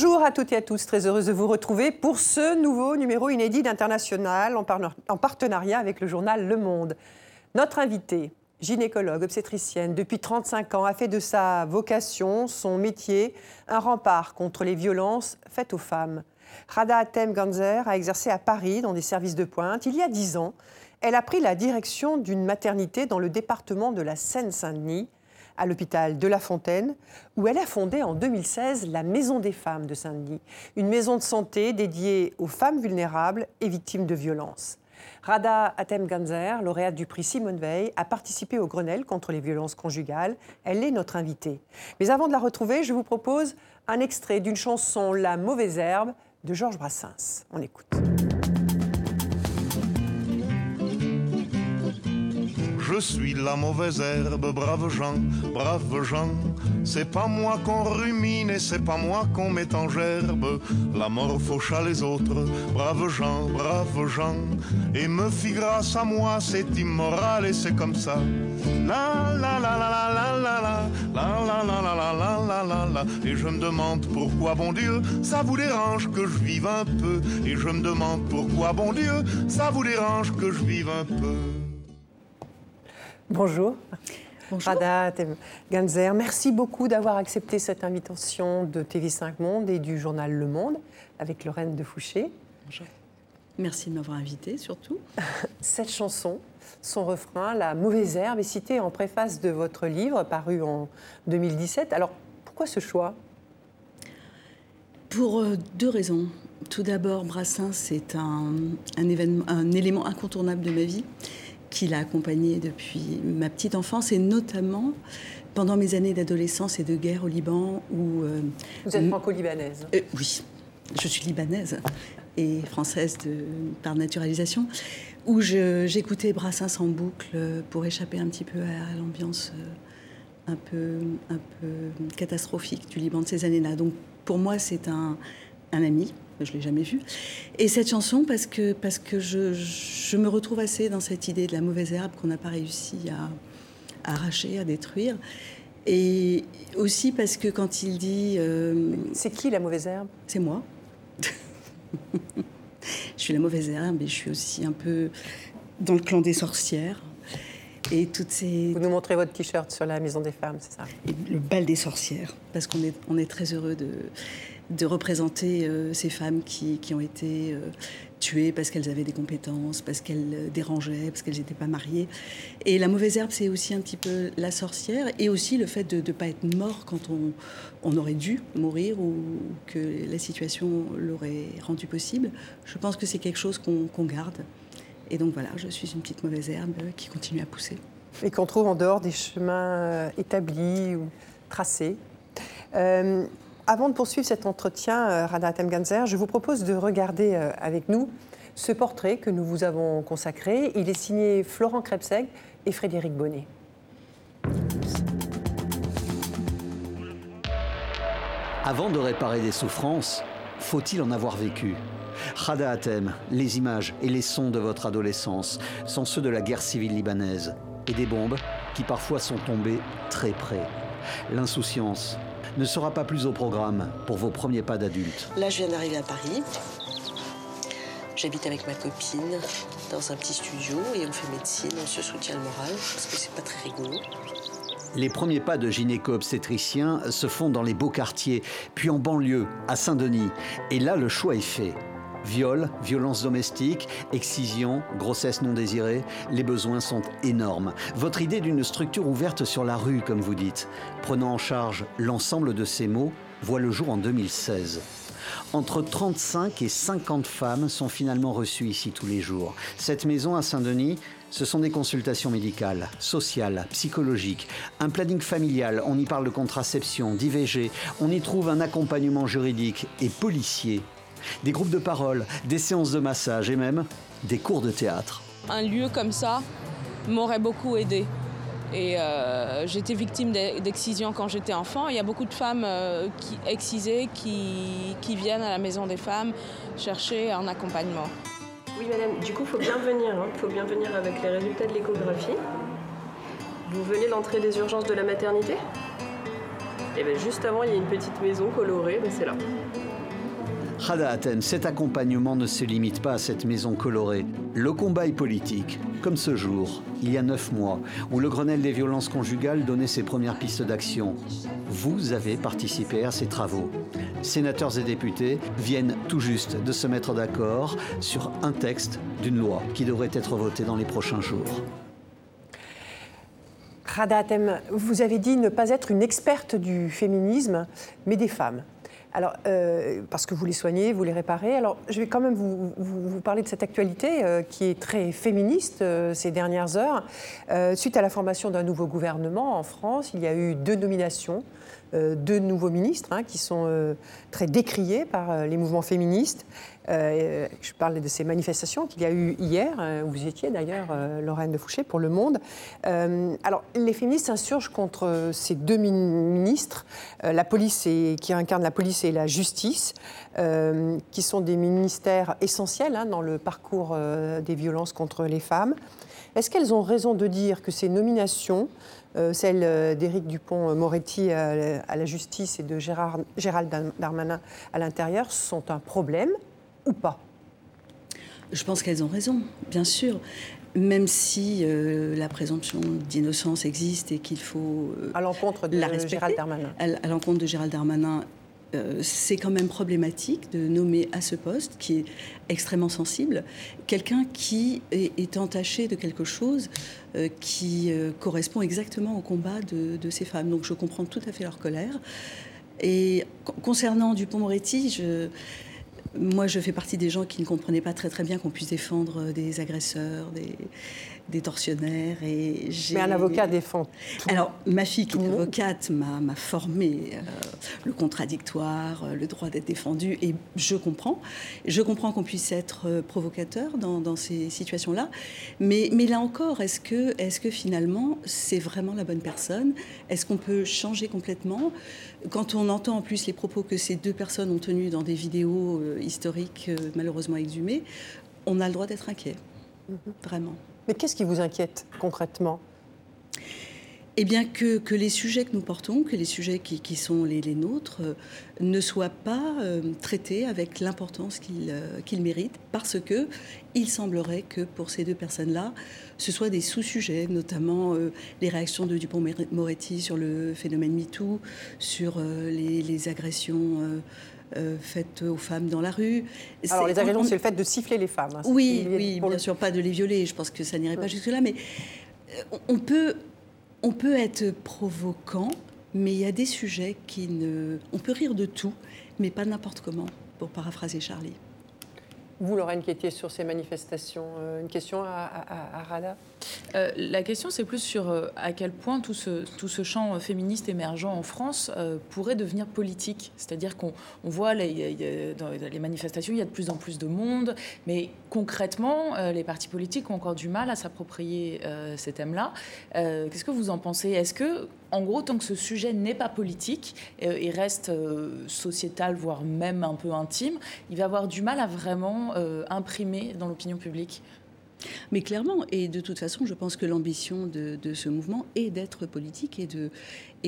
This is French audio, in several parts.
Bonjour à toutes et à tous, très heureuse de vous retrouver pour ce nouveau numéro inédit d'International en partenariat avec le journal Le Monde. Notre invitée, gynécologue, obstétricienne, depuis 35 ans, a fait de sa vocation, son métier, un rempart contre les violences faites aux femmes. Rada Atem Ganzer a exercé à Paris dans des services de pointe. Il y a 10 ans, elle a pris la direction d'une maternité dans le département de la Seine-Saint-Denis à l'hôpital de La Fontaine, où elle a fondé en 2016 la Maison des femmes de Saint-Denis, une maison de santé dédiée aux femmes vulnérables et victimes de violences. Rada Atem-Ganzer, lauréate du prix Simone Veil, a participé au Grenelle contre les violences conjugales. Elle est notre invitée. Mais avant de la retrouver, je vous propose un extrait d'une chanson La mauvaise herbe de Georges Brassens. On écoute. Je suis la mauvaise herbe, brave gens, brave gens. C'est pas moi qu'on rumine et c'est pas moi qu'on met en gerbe. La mort faucha les autres, brave gens, brave gens. Et me fit grâce à moi, c'est immoral et c'est comme ça. La la la la la la la la la la la la la la la la la Et je me demande pourquoi, bon Dieu, ça vous dérange que je vive un peu. Et je me demande pourquoi, bon Dieu, ça vous dérange que je vive un peu. Bonjour. Bonjour. Rada Ganzer, merci beaucoup d'avoir accepté cette invitation de TV5 Monde et du journal Le Monde avec Lorraine de Fouché. Bonjour. Merci de m'avoir invité surtout. Cette chanson, son refrain, La mauvaise herbe, est citée en préface de votre livre paru en 2017. Alors pourquoi ce choix? Pour euh, deux raisons. Tout d'abord, Brassens, c'est un, un, événement, un élément incontournable de ma vie qui l'a accompagné depuis ma petite enfance et notamment pendant mes années d'adolescence et de guerre au Liban où... Euh, Vous êtes franco-libanaise euh, Oui, je suis libanaise et française de, par naturalisation, où j'écoutais Brassens en boucle pour échapper un petit peu à, l'ambiance euh, un peu, un peu catastrophique du Liban de ces années-là. Donc pour moi, c'est un, un ami, je ne l'ai jamais vu. Et cette chanson, parce que, parce que je, je, me retrouve assez dans cette idée de la mauvaise herbe qu'on n'a pas réussi à, arracher, à détruire. Et aussi parce que quand il dit... Euh, c'est qui la mauvaise herbe? C'est moi. je suis la mauvaise herbe et je suis aussi un peu dans le clan des sorcières. Et toutes ces... Vous nous montrez votre t-shirt sur la Maison des Femmes, c'est ça? Le bal des sorcières, parce qu'on est, on est très heureux de de représenter euh, ces femmes qui, qui ont été euh, tuées parce qu'elles avaient des compétences, parce qu'elles euh, dérangeaient, parce qu'elles n'étaient pas mariées. Et la mauvaise herbe, c'est aussi un petit peu la sorcière et aussi le fait de ne pas être mort quand on, on, aurait dû mourir ou que la situation l'aurait rendu possible. Je pense que c'est quelque chose qu'on garde. Et donc voilà, je suis une petite mauvaise herbe qui continue à pousser. Et qu'on trouve en dehors des chemins établis ou tracés. Avant de poursuivre cet entretien, euh, Rada Temganzer, je vous propose de regarder euh, avec nous ce portrait que nous vous avons consacré. Il est signé Florent Krebseg et Frédéric Bonnet. Avant de réparer des souffrances, faut-il en avoir vécu? Rada Atem, les images et les sons de votre adolescence sont ceux de la guerre civile libanaise et des bombes qui parfois sont tombées très près. L'insouciance, ne sera pas plus au programme pour vos premiers pas d'adulte. Là, je viens d'arriver à Paris. J'habite avec ma copine dans un petit studio et on fait médecine, on se soutient le moral parce que c'est pas très rigolo. Les premiers pas de gynéco-obstétricien se font dans les beaux quartiers, puis en banlieue, à Saint-Denis. Et là, le choix est fait. Viol, violence domestique, excision, grossesse non désirée, les besoins sont énormes. Votre idée d'une structure ouverte sur la rue, comme vous dites, prenant en charge l'ensemble de ces mots, voit le jour en 2016. Entre 35 et 50 femmes sont finalement reçues ici tous les jours. Cette maison à Saint-Denis, ce sont des consultations médicales, sociales, psychologiques, un planning familial, on y parle de contraception, d'IVG, on y trouve un accompagnement juridique et policier des groupes de parole, des séances de massage et même des cours de théâtre. Un lieu comme ça m'aurait beaucoup aidé. Et euh, j'étais victime d'excision quand j'étais enfant. Il y a beaucoup de femmes euh, qui, excisées qui, qui, viennent à la maison des femmes chercher un accompagnement. Oui, madame, du coup, il faut bien venir. Il hein. faut bien venir avec les résultats de l'échographie. Vous venez d'entrer des urgences de la maternité? Et bien juste avant, il y a une petite maison colorée, ben, c'est là. Athènes, cet accompagnement ne se limite pas à cette maison colorée. Le combat est politique, comme ce jour, il y a neuf mois, où le Grenelle des violences conjugales donnait ses premières pistes d'action. Vous avez participé à ces travaux. Sénateurs et députés viennent tout juste de se mettre d'accord sur un texte d'une loi qui devrait être votée dans les prochains jours. Rada Atem, vous avez dit ne pas être une experte du féminisme, mais des femmes. Alors, euh, parce que vous les soignez, vous les réparez. Alors, je vais quand même vous, parler de cette actualité euh, qui est très féministe euh, ces dernières heures. Suite à la formation d'un nouveau gouvernement en France, il y a eu deux nominations, deux nouveaux ministres hein, qui sont euh, très décriés par euh, les mouvements féministes. Euh, je parlais de ces manifestations qu'il y a eu hier, euh, où vous étiez d'ailleurs, euh, Lorraine de Fouché, pour Le Monde. Euh, alors, les féministes s'insurgent contre euh, ces deux min- ministres, euh, la police et, qui incarnent la police et la justice, euh, qui sont des ministères essentiels hein, dans le parcours euh, des violences contre les femmes. Est-ce qu'elles ont raison de dire que ces nominations, euh, celles euh, d'Éric Dupont-Moretti à, la- à la justice et de Gérard, Gérald Darmanin à l'intérieur, sont un problème ou pas? Je pense qu'elles ont raison, bien sûr. Même si euh, la présomption d'innocence existe et qu'il faut euh, À l'encontre de la respecter, Gérald Darmanin. à, l- à l'encontre de Gérald Darmanin, euh, c'est quand même problématique de nommer à ce poste, qui est extrêmement sensible, quelqu'un qui est, entaché de quelque chose euh, qui euh, correspond exactement au combat de, ces femmes. Donc je comprends tout à fait leur colère. Et con- concernant Dupont-Moretti, moi, je fais partie des gens qui ne comprenaient pas très très bien qu'on puisse défendre des agresseurs, des, des tortionnaires. Et j'ai- Mais un avocat défend. tout. alors, ma fille, qui tout est avocate, m'a formé euh, le contradictoire, euh, le droit d'être défendu, et je comprends. Je comprends qu'on puisse être euh, provocateur dans, dans ces situations-là. Mais, mais là encore, est-ce que, est que finalement, c'est vraiment la bonne personne? Est-ce qu'on peut changer complètement? Quand on entend en plus les propos que ces deux personnes ont tenus dans des vidéos euh, historiques, euh, malheureusement exhumées, on a le droit d'être inquiet. Vraiment. Mais qu'est-ce qui vous inquiète concrètement? Eh bien, que, les sujets que nous portons, que les sujets qui, sont les, nôtres, euh, ne soient pas euh, traités avec l'importance qu'ils euh, qu'ils méritent, parce que il semblerait que pour ces deux personnes-là, ce soit des sous-sujets, notamment les réactions de Dupont-Moretti sur le phénomène MeToo, sur les agressions euh, faites aux femmes dans la rue. Alors, les agressions, on- c'est le fait de siffler les femmes. hein, oui, oui, bien le- sûr, pas de les violer. Je pense que ça n'irait pas jusque-là, mais euh, on- on peut, on peut être provoquant, mais il y a des sujets qui ne. On peut rire de tout, mais pas n'importe comment, pour paraphraser Charlie. Vous, Lorraine, qui étiez sur ces manifestations, euh, une question à, à- Rada Euh, la question, c'est plus sur euh, à quel point tout ce, tout ce champ féministe émergent en France pourrait devenir politique. C'est-à-dire qu'on on voit les, dans les manifestations, il y a de plus en plus de monde, mais concrètement, les partis politiques ont encore du mal à s'approprier ces thèmes-là. Qu'est-ce que vous en pensez? Est-ce que, en gros, tant que ce sujet n'est pas politique euh, et reste euh, sociétal, voire même un peu intime, il va avoir du mal à vraiment euh, imprimer dans l'opinion publique Mais clairement, et de toute façon, je pense que l'ambition de, ce mouvement est d'être politique et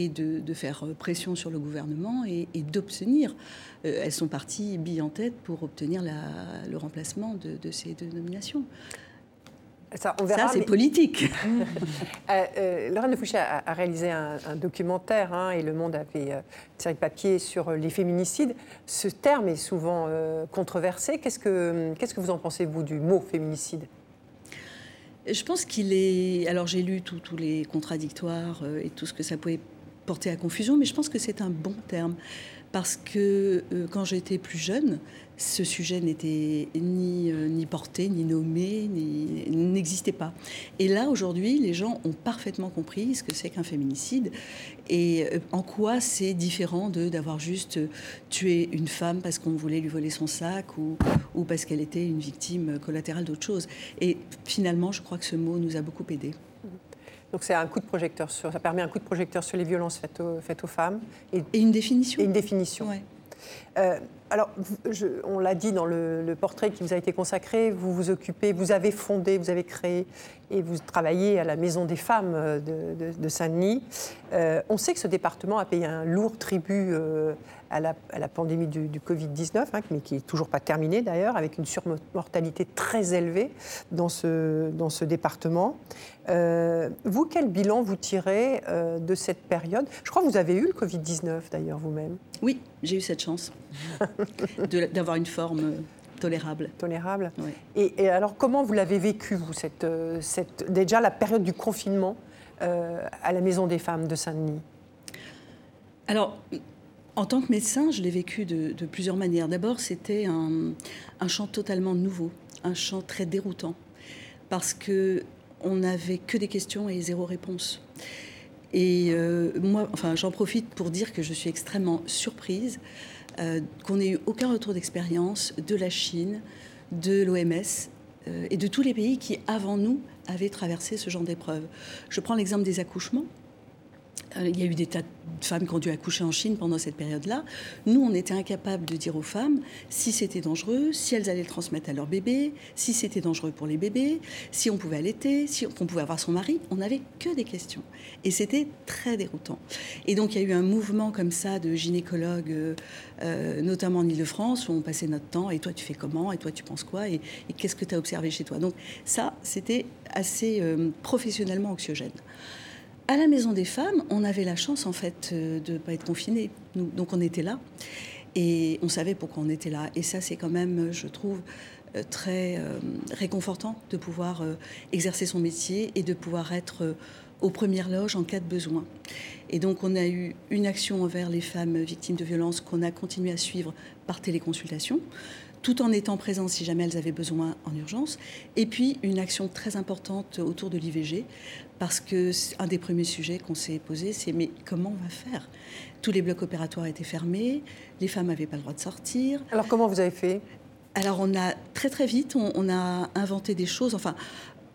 de, faire pression sur le gouvernement et, d'obtenir. elles sont parties billes en tête pour obtenir le remplacement de, de ces deux nominations. Ça, on verra. Ça, c'est mais- politique. Euh, euh, Lorraine de Fouché a, a réalisé un, un documentaire hein, et Le Monde a fait euh, série de papiers sur euh, les féminicides. Ce terme est souvent euh, controversé. Qu'est-ce que, qu'est-ce que vous en pensez, vous, du mot féminicide? Je pense qu'il est. Alors, j'ai lu tous les contradictoires et tout ce que ça pouvait porter à confusion, mais je pense que c'est un bon terme. Parce que quand j'étais plus jeune, ce sujet n'était ni, euh, ni porté, ni nommé, ni n'existait pas. Et là, aujourd'hui, les gens ont parfaitement compris ce que c'est qu'un féminicide et euh, en quoi c'est différent de d'avoir juste euh, tué une femme parce qu'on voulait lui voler son sac ou, ou parce qu'elle était une victime collatérale d'autre chose. Et finalement, je crois que ce mot nous a beaucoup aidés. Donc c'est un coup de projecteur sur, ça permet un coup de projecteur sur les violences faites aux, faites aux femmes et, Et une définition. et une définition. Ouais. Euh, alors, je- on l'a dit dans le, le portrait qui vous a été consacré, vous vous occupez, vous avez fondé, vous avez créé et vous travaillez à la Maison des femmes de, Saint-Denis. on sait que ce département a payé un lourd tribut à la, pandémie du, Covid-19, hein, mais qui n'est toujours pas terminée d'ailleurs, avec une surmortalité très élevée dans ce, dans ce département. vous, quel bilan vous tirez de cette période? Je crois que vous avez eu le Covid-19 d'ailleurs vous-même. Oui, j'ai eu cette chance d'avoir une forme tolérable. Tolérable. Et, alors, comment vous l'avez vécu, vous, cette, euh, cette, déjà la période du confinement euh, à la Maison des femmes de Saint-Denis? Alors, en tant que médecin, je l'ai vécu de, plusieurs manières. D'abord, c'était un, un champ totalement nouveau, un champ très déroutant, parce que on n'avait que des questions et zéro réponse. Et euh, moi, enfin, j'en profite pour dire que je suis extrêmement surprise euh, qu'on n'ait eu aucun retour d'expérience de la Chine, de l'OMS euh, et de tous les pays qui, avant nous, avaient traversé ce genre d'épreuve. Je prends l'exemple des accouchements. Euh, il y a eu des tas de femmes qui ont dû accoucher en Chine pendant cette période-là. Nous, on était incapables de dire aux femmes si c'était dangereux, si elles allaient le transmettre à leur bébé, si c'était dangereux pour les bébés, si on pouvait allaiter, si on pouvait avoir son mari. On n'avait que des questions. Et c'était très déroutant. Et donc, il y a eu un mouvement comme ça de gynécologues, euh, euh, notamment en Ile-de-France, où on passait notre temps. Et toi, tu fais comment Et toi, tu penses quoi Et, qu'est-ce que tu as observé chez toi? Donc, ça, c'était assez professionnellement anxiogène. À la Maison des Femmes, on avait la chance en fait euh, de ne pas être confinés. Donc on était là et on savait pourquoi on était là. Et ça, c'est quand même, je trouve, euh, très euh, réconfortant de pouvoir exercer son métier et de pouvoir être aux premières loges en cas de besoin. Et donc on a eu une action envers les femmes victimes de violences qu'on a continué à suivre par téléconsultation tout en étant présents si jamais elles avaient besoin en urgence. Et puis une action très importante autour de l'IVG, parce que un des premiers sujets qu'on s'est posé, c'est mais comment on va faire? Tous les blocs opératoires étaient fermés, les femmes n'avaient pas le droit de sortir. Alors comment vous avez fait? Alors on a très très vite, on, a inventé des choses. Enfin,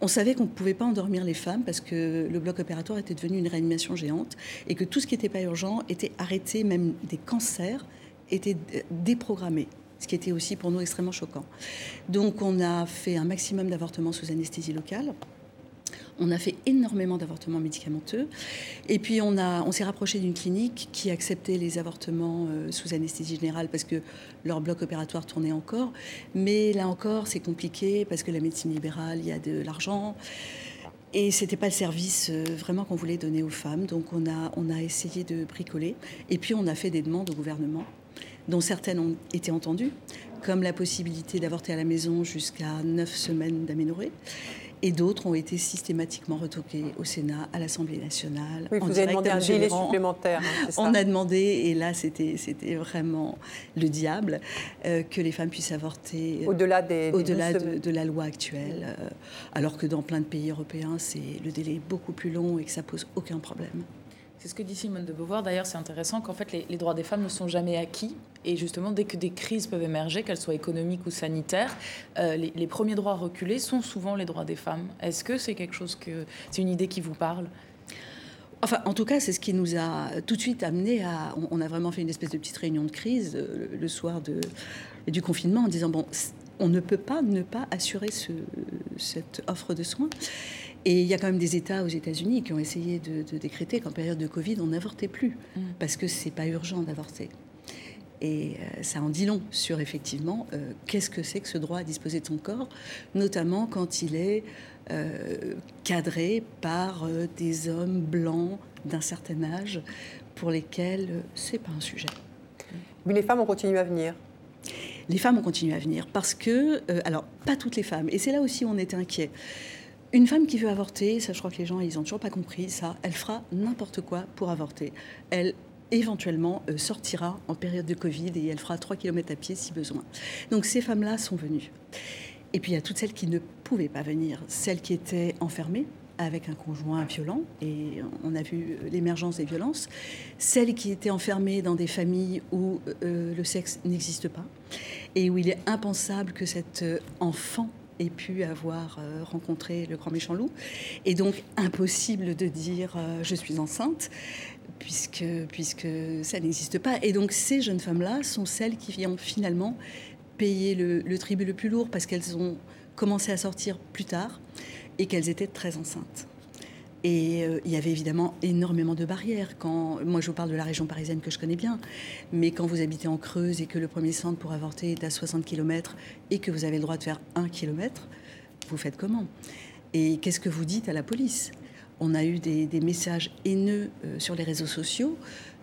on savait qu'on ne pouvait pas endormir les femmes parce que le bloc opératoire était devenu une réanimation géante et que tout ce qui n'était pas urgent était arrêté, même des cancers étaient déprogrammés ce qui était aussi pour nous extrêmement choquant. Donc on a fait un maximum d'avortements sous anesthésie locale. On a fait énormément d'avortements médicamenteux. Et puis, on, on s'est rapproché d'une clinique qui acceptait les avortements euh, sous anesthésie générale parce que leur bloc opératoire tournait encore. Mais là encore, c'est compliqué parce que la médecine libérale, il y a de l'argent. Et c'était pas le service euh, vraiment qu'on voulait donner aux femmes. Donc, on a, on a essayé de bricoler. Et puis, on a fait des demandes au gouvernement dont certaines ont été entendues, comme la possibilité d'avorter à la maison jusqu'à neuf semaines d'aménorrhée. Et d'autres ont été systématiquement retoquées au Sénat, à l'Assemblée nationale. Oui, vous avez demandé un délai supplémentaire. Hein, on a demandé, et là c'était vraiment le diable, euh, que les femmes puissent avorter euh, au-delà des, au-delà de, la loi actuelle, euh, alors que dans plein de pays européens, c'est le délai est beaucoup plus long et que ça pose aucun problème. C'est ce que dit Simone de Beauvoir. D'ailleurs, c'est intéressant qu'en fait, les, droits des femmes ne sont jamais acquis. Et justement, dès que des crises peuvent émerger, qu'elles soient économiques ou sanitaires, euh, les, premiers droits reculés sont souvent les droits des femmes. Est-ce que c'est quelque chose que. C'est une idée qui vous parle? Enfin, en tout cas, c'est ce qui nous a tout de suite amené à. On, a vraiment fait une espèce de petite réunion de crise euh, le, soir du confinement en disant bon, on ne peut pas ne pas assurer ce, cette offre de soins. Et il y a quand même des États aux États-Unis qui ont essayé de, décréter qu'en période de Covid, on n'avortait plus, mm. parce que c'est pas urgent d'avorter. Et euh, ça en dit long sur effectivement euh, qu'est-ce que c'est que ce droit à disposer de son corps, notamment quand il est euh, cadré par des hommes blancs d'un certain âge pour lesquels c'est pas un sujet. Mais les femmes ont continué à venir. Les femmes ont continué à venir parce que, alors pas toutes les femmes, et c'est là aussi où on était inquiet. Une femme qui veut avorter, ça je crois que les gens ils ont toujours pas compris ça, elle fera n'importe quoi pour avorter. Elle éventuellement euh, sortira en période de Covid et elle fera 3 km à pied si besoin. Donc ces femmes-là sont venues. Et puis il y a toutes celles qui ne pouvaient pas venir, celles qui étaient enfermées avec un conjoint violent, et on a vu euh, l'émergence des violences, celles qui étaient enfermées dans des familles où euh, le sexe n'existe pas, et où il est impensable que cet enfant ait pu avoir euh, rencontré le grand méchant loup. Et donc impossible de dire euh, je suis enceinte, puisque, puisque ça n'existe pas. Et donc ces jeunes femmes-là sont celles qui ont finalement payé le, le tribut le plus lourd parce qu'elles ont commencé à sortir plus tard et qu'elles étaient très enceintes. Et euh, il y avait évidemment énormément de barrières. Moi, je vous parle de la région parisienne que je connais bien, mais quand vous habitez en Creuse et que le premier centre pour avorter est à 60 km et que vous avez le droit de faire 1 km, vous faites comment? Et qu'est-ce que vous dites à la police? On a eu des, messages haineux euh, sur les réseaux sociaux.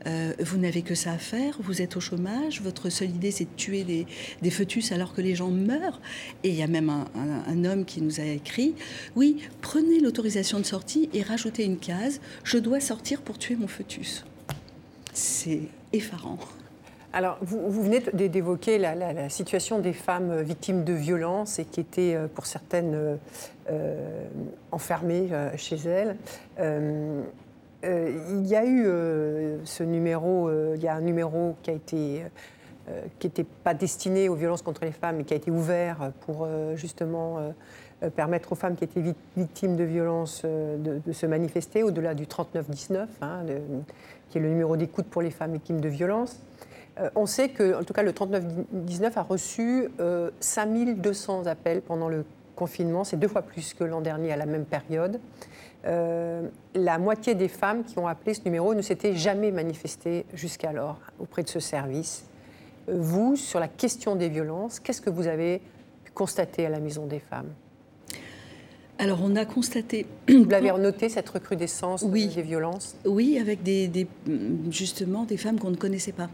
Euh, vous n'avez que ça à faire, vous êtes au chômage, votre seule idée c'est de tuer des, fœtus alors que les gens meurent. Et il y a même un, homme qui nous a écrit, oui, prenez l'autorisation de sortie et rajoutez une case, je dois sortir pour tuer mon fœtus. C'est effarant. Alors, vous, venez d'évoquer la, situation des femmes victimes de violences et qui étaient, euh, pour certaines, euh, enfermées euh, chez elles. Il y a eu ce numéro, il y a un numéro qui a été qui n'était pas destiné aux violences contre les femmes, mais qui a été ouvert pour justement permettre aux femmes qui étaient victimes de violences de, se manifester au-delà du 39-19, hein, qui est le numéro d'écoute pour les femmes victimes de violences. Euh, on sait que, en tout cas, le 39-19 a reçu 5200 euh, appels pendant le confinement. C'est deux fois plus que l'an dernier à la même période. Euh, la moitié des femmes qui ont appelé ce numéro ne s'étaient jamais manifestées jusqu'alors auprès de ce service. Vous, sur la question des violences, qu'est-ce que vous avez constaté à la Maison des femmes? Alors on a constaté... Vous l'avez noté, cette recrudescence des violences? Oui, avec des, justement des femmes qu'on ne connaissait pas.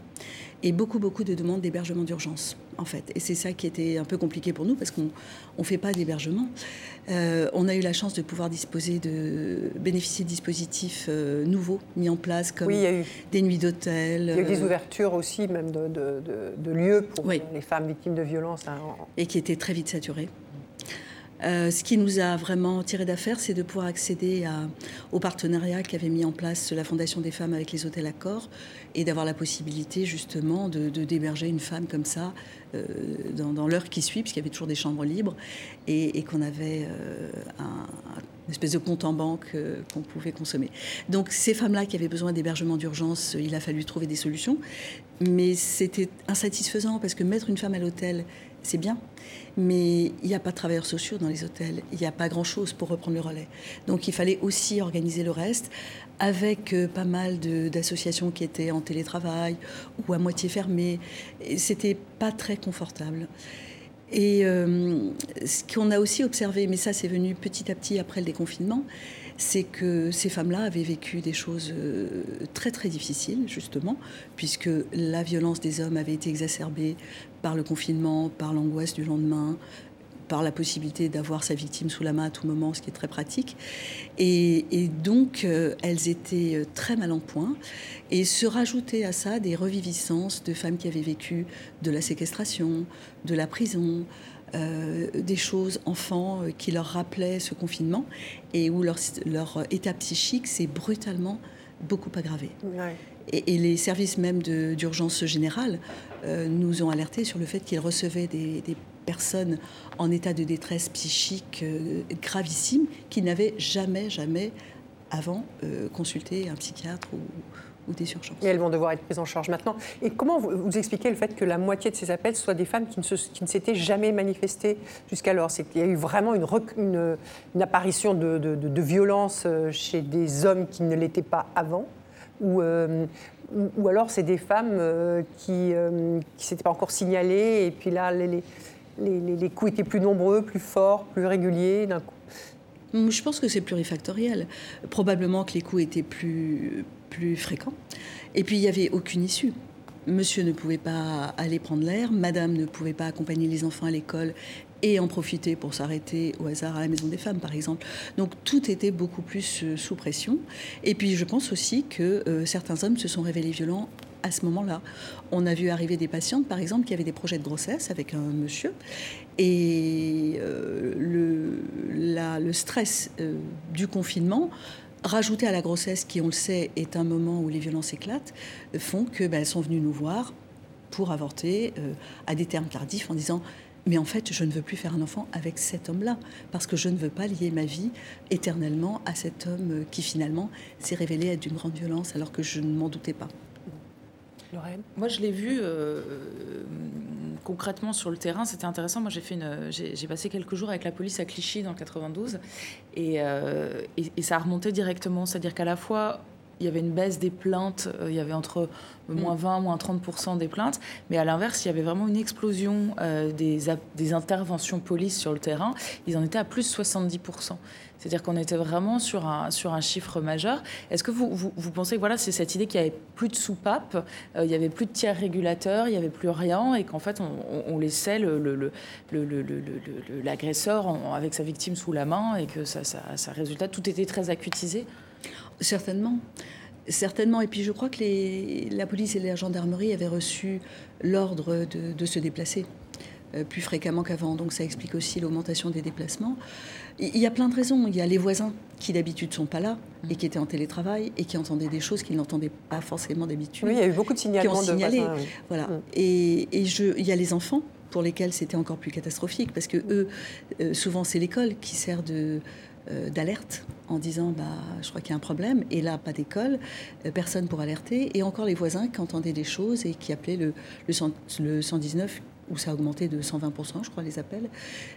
Et beaucoup, beaucoup de demandes d'hébergement d'urgence, en fait. Et c'est ça qui était un peu compliqué pour nous, parce qu'on ne fait pas d'hébergement. Euh, on a eu la chance de pouvoir disposer de, bénéficier de dispositifs euh, nouveaux mis en place, comme des nuits d'hôtel. Il y a eu des euh, ouvertures aussi, même de, lieux pour les femmes victimes de violences. Hein. Et qui étaient très vite saturés. Euh, ce qui nous a vraiment tiré d'affaire, c'est de pouvoir accéder au partenariat qu'avait mis en place la Fondation des femmes avec les hôtels Accor et d'avoir la possibilité justement de, d'héberger une femme comme ça euh, dans, l'heure qui suit, puisqu'il y avait toujours des chambres libres et, qu'on avait euh, un, une espèce de compte en banque qu'on pouvait consommer. Donc ces femmes-là qui avaient besoin d'hébergement d'urgence, il a fallu trouver des solutions, mais c'était insatisfaisant parce que mettre une femme à l'hôtel, c'est bien, mais il n'y a pas de travailleurs sociaux dans les hôtels, il n'y a pas grand-chose pour reprendre le relais. Donc il fallait aussi organiser le reste avec euh, pas mal d'associations qui étaient en télétravail ou à moitié fermées. C'était pas très confortable. Et euh, ce qu'on a aussi observé, mais ça c'est venu petit à petit après le déconfinement, c'est que ces femmes-là avaient vécu des choses euh, très très difficiles, justement, puisque la violence des hommes avait été exacerbée par le confinement, par l'angoisse du lendemain, par la possibilité d'avoir sa victime sous la main à tout moment, ce qui est très pratique. Et, donc, euh, elles étaient euh, très mal en point. Et se rajouter à ça des reviviscences de femmes qui avaient vécu de la séquestration, de la prison, des choses enfants euh, qui leur rappelaient ce confinement et où leur, leur état psychique s'est brutalement beaucoup aggravé. Et, les services même d'urgence générale euh, nous ont alertés sur le fait qu'ils recevaient des, personnes en état de détresse psychique gravissime qui n'avaient jamais, jamais avant consulté un psychiatre ou, des. Et elles vont devoir être prises en charge maintenant. Et comment vous, vous expliquez le fait que la moitié de ces appels soient des femmes qui ne, s'étaient jamais manifestées jusqu'alors? C'est qu'il y a eu vraiment une, une, une apparition de, de, violence euh, chez des hommes qui ne l'étaient pas avant? Ou, euh, ou alors c'est des femmes euh, qui ne s'étaient pas encore signalées et puis là les, les, les, les coups étaient plus nombreux, plus forts, plus réguliers d'un coup? Je pense que c'est plurifactoriel. Probablement que les coups étaient plus, plus fréquents. Et puis, il n'y avait aucune issue. Monsieur ne pouvait pas aller prendre l'air, madame ne pouvait pas accompagner les enfants à l'école et en profiter pour s'arrêter au hasard à la maison des femmes, par exemple. Donc tout était beaucoup plus euh, sous pression. Et puis je pense aussi que euh, certains hommes se sont révélés violents à ce moment-là. On a vu arriver des patientes, par exemple, qui avaient des projets de grossesse avec un monsieur. Et euh, le, le, stress du confinement rajouté à la grossesse, qui on le sait est un moment où les violences éclatent, font que ben, elles sont venues nous voir pour avorter euh, à des termes tardifs en disant mais en fait, je ne veux plus faire un enfant avec cet homme-là, parce que je ne veux pas lier ma vie éternellement à cet homme euh, qui finalement s'est révélé être d'une grande violence, alors que je ne m'en doutais pas. Moi, je l'ai vu, euh, concrètement sur le terrain, c'était intéressant. Moi, j'ai fait une, j'ai passé quelques jours avec la police à Clichy dans le 92, et, et, et ça a remonté directement. C'est-à-dire qu'à la fois il y avait une baisse des plaintes, euh, il y avait entre moins 20, mm. moins 30% des plaintes, mais à l'inverse, il y avait vraiment une explosion euh, des, des, interventions police sur le terrain, ils en étaient à plus de 70%. C'est-à-dire qu'on était vraiment sur un, sur un chiffre majeur. Est-ce que vous, vous, pensez que voilà, c'est cette idée qu'il n'y avait plus de soupape, euh, il n'y avait plus de tiers régulateurs, il n'y avait plus rien, et qu'en fait, on, laissait l'agresseur le, le, avec sa victime sous la main, et que ça, ça, ça résultat, tout était très acutisé? Certainement. Certainement. Et puis je crois que les, la police et la gendarmerie avaient reçu l'ordre de, se déplacer euh, plus fréquemment qu'avant. Donc ça explique aussi l'augmentation des déplacements. Il y a plein de raisons. Il y a les voisins qui d'habitude sont pas là et qui étaient en télétravail et qui entendaient des choses qu'ils n'entendaient pas forcément d'habitude. Oui, il y a eu beaucoup de signalements de voisins, Voilà. Mm. Et, je, il y a les enfants pour lesquels c'était encore plus catastrophique parce que eux, euh, souvent c'est l'école qui sert de d'alerte en disant bah, je crois qu'il y a un problème. Et là, pas d'école, euh, personne pour alerter. Et encore les voisins qui entendaient des choses et qui appelaient le, le, 119 où ça a augmenté de 120%, je crois, les appels.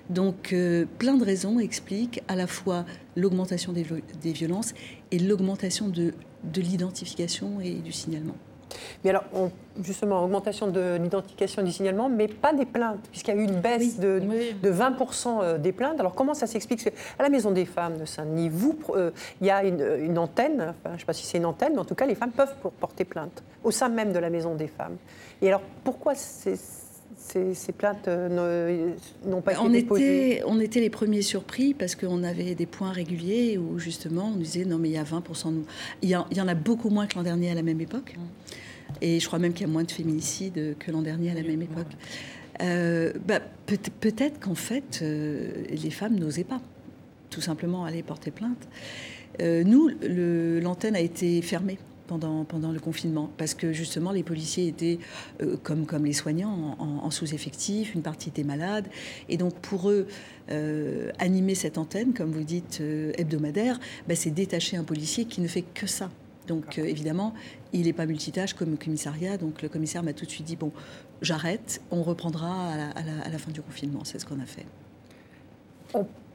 Donc, euh, plein de raisons expliquent à la fois l'augmentation des, des, violences et l'augmentation de, de l'identification et du signalement. Mais alors, justement, augmentation de l'identification du signalement, mais pas des plaintes, puisqu'il y a eu une baisse de, 20% euh, des plaintes. Alors, comment ça s'explique? À la Maison des femmes de Saint-Denis, vous, euh, il y a une, antenne, je ne sais pas si c'est une antenne, mais en tout cas, les femmes peuvent porter plainte au sein même de la Maison des femmes. Et alors, pourquoi ces, plaintes euh, n'ont pas été on déposées? était, on était les premiers surpris parce qu'on avait des points réguliers où justement on disait non mais il y a 20% de... il, y il y en a beaucoup moins que l'an dernier à la même époque. Et je crois même qu'il y a moins de féminicides que l'an dernier à la même époque. Euh, bah, peut-être qu'en fait, euh, les femmes n'osaient pas tout simplement aller porter plainte. Euh, nous, l'antenne a été fermée pendant, pendant le confinement, parce que justement les policiers étaient, comme, comme les soignants, en, sous-effectif, une partie était malade, et donc pour eux, animer cette antenne, comme vous dites, hebdomadaire, bah, c'est détacher un policier qui ne fait que ça. Donc évidemment, il n'est pas multitâche comme commissariat, donc le commissaire m'a tout de suite dit bon, j'arrête, on reprendra à la, fin du confinement. C'est ce qu'on a fait.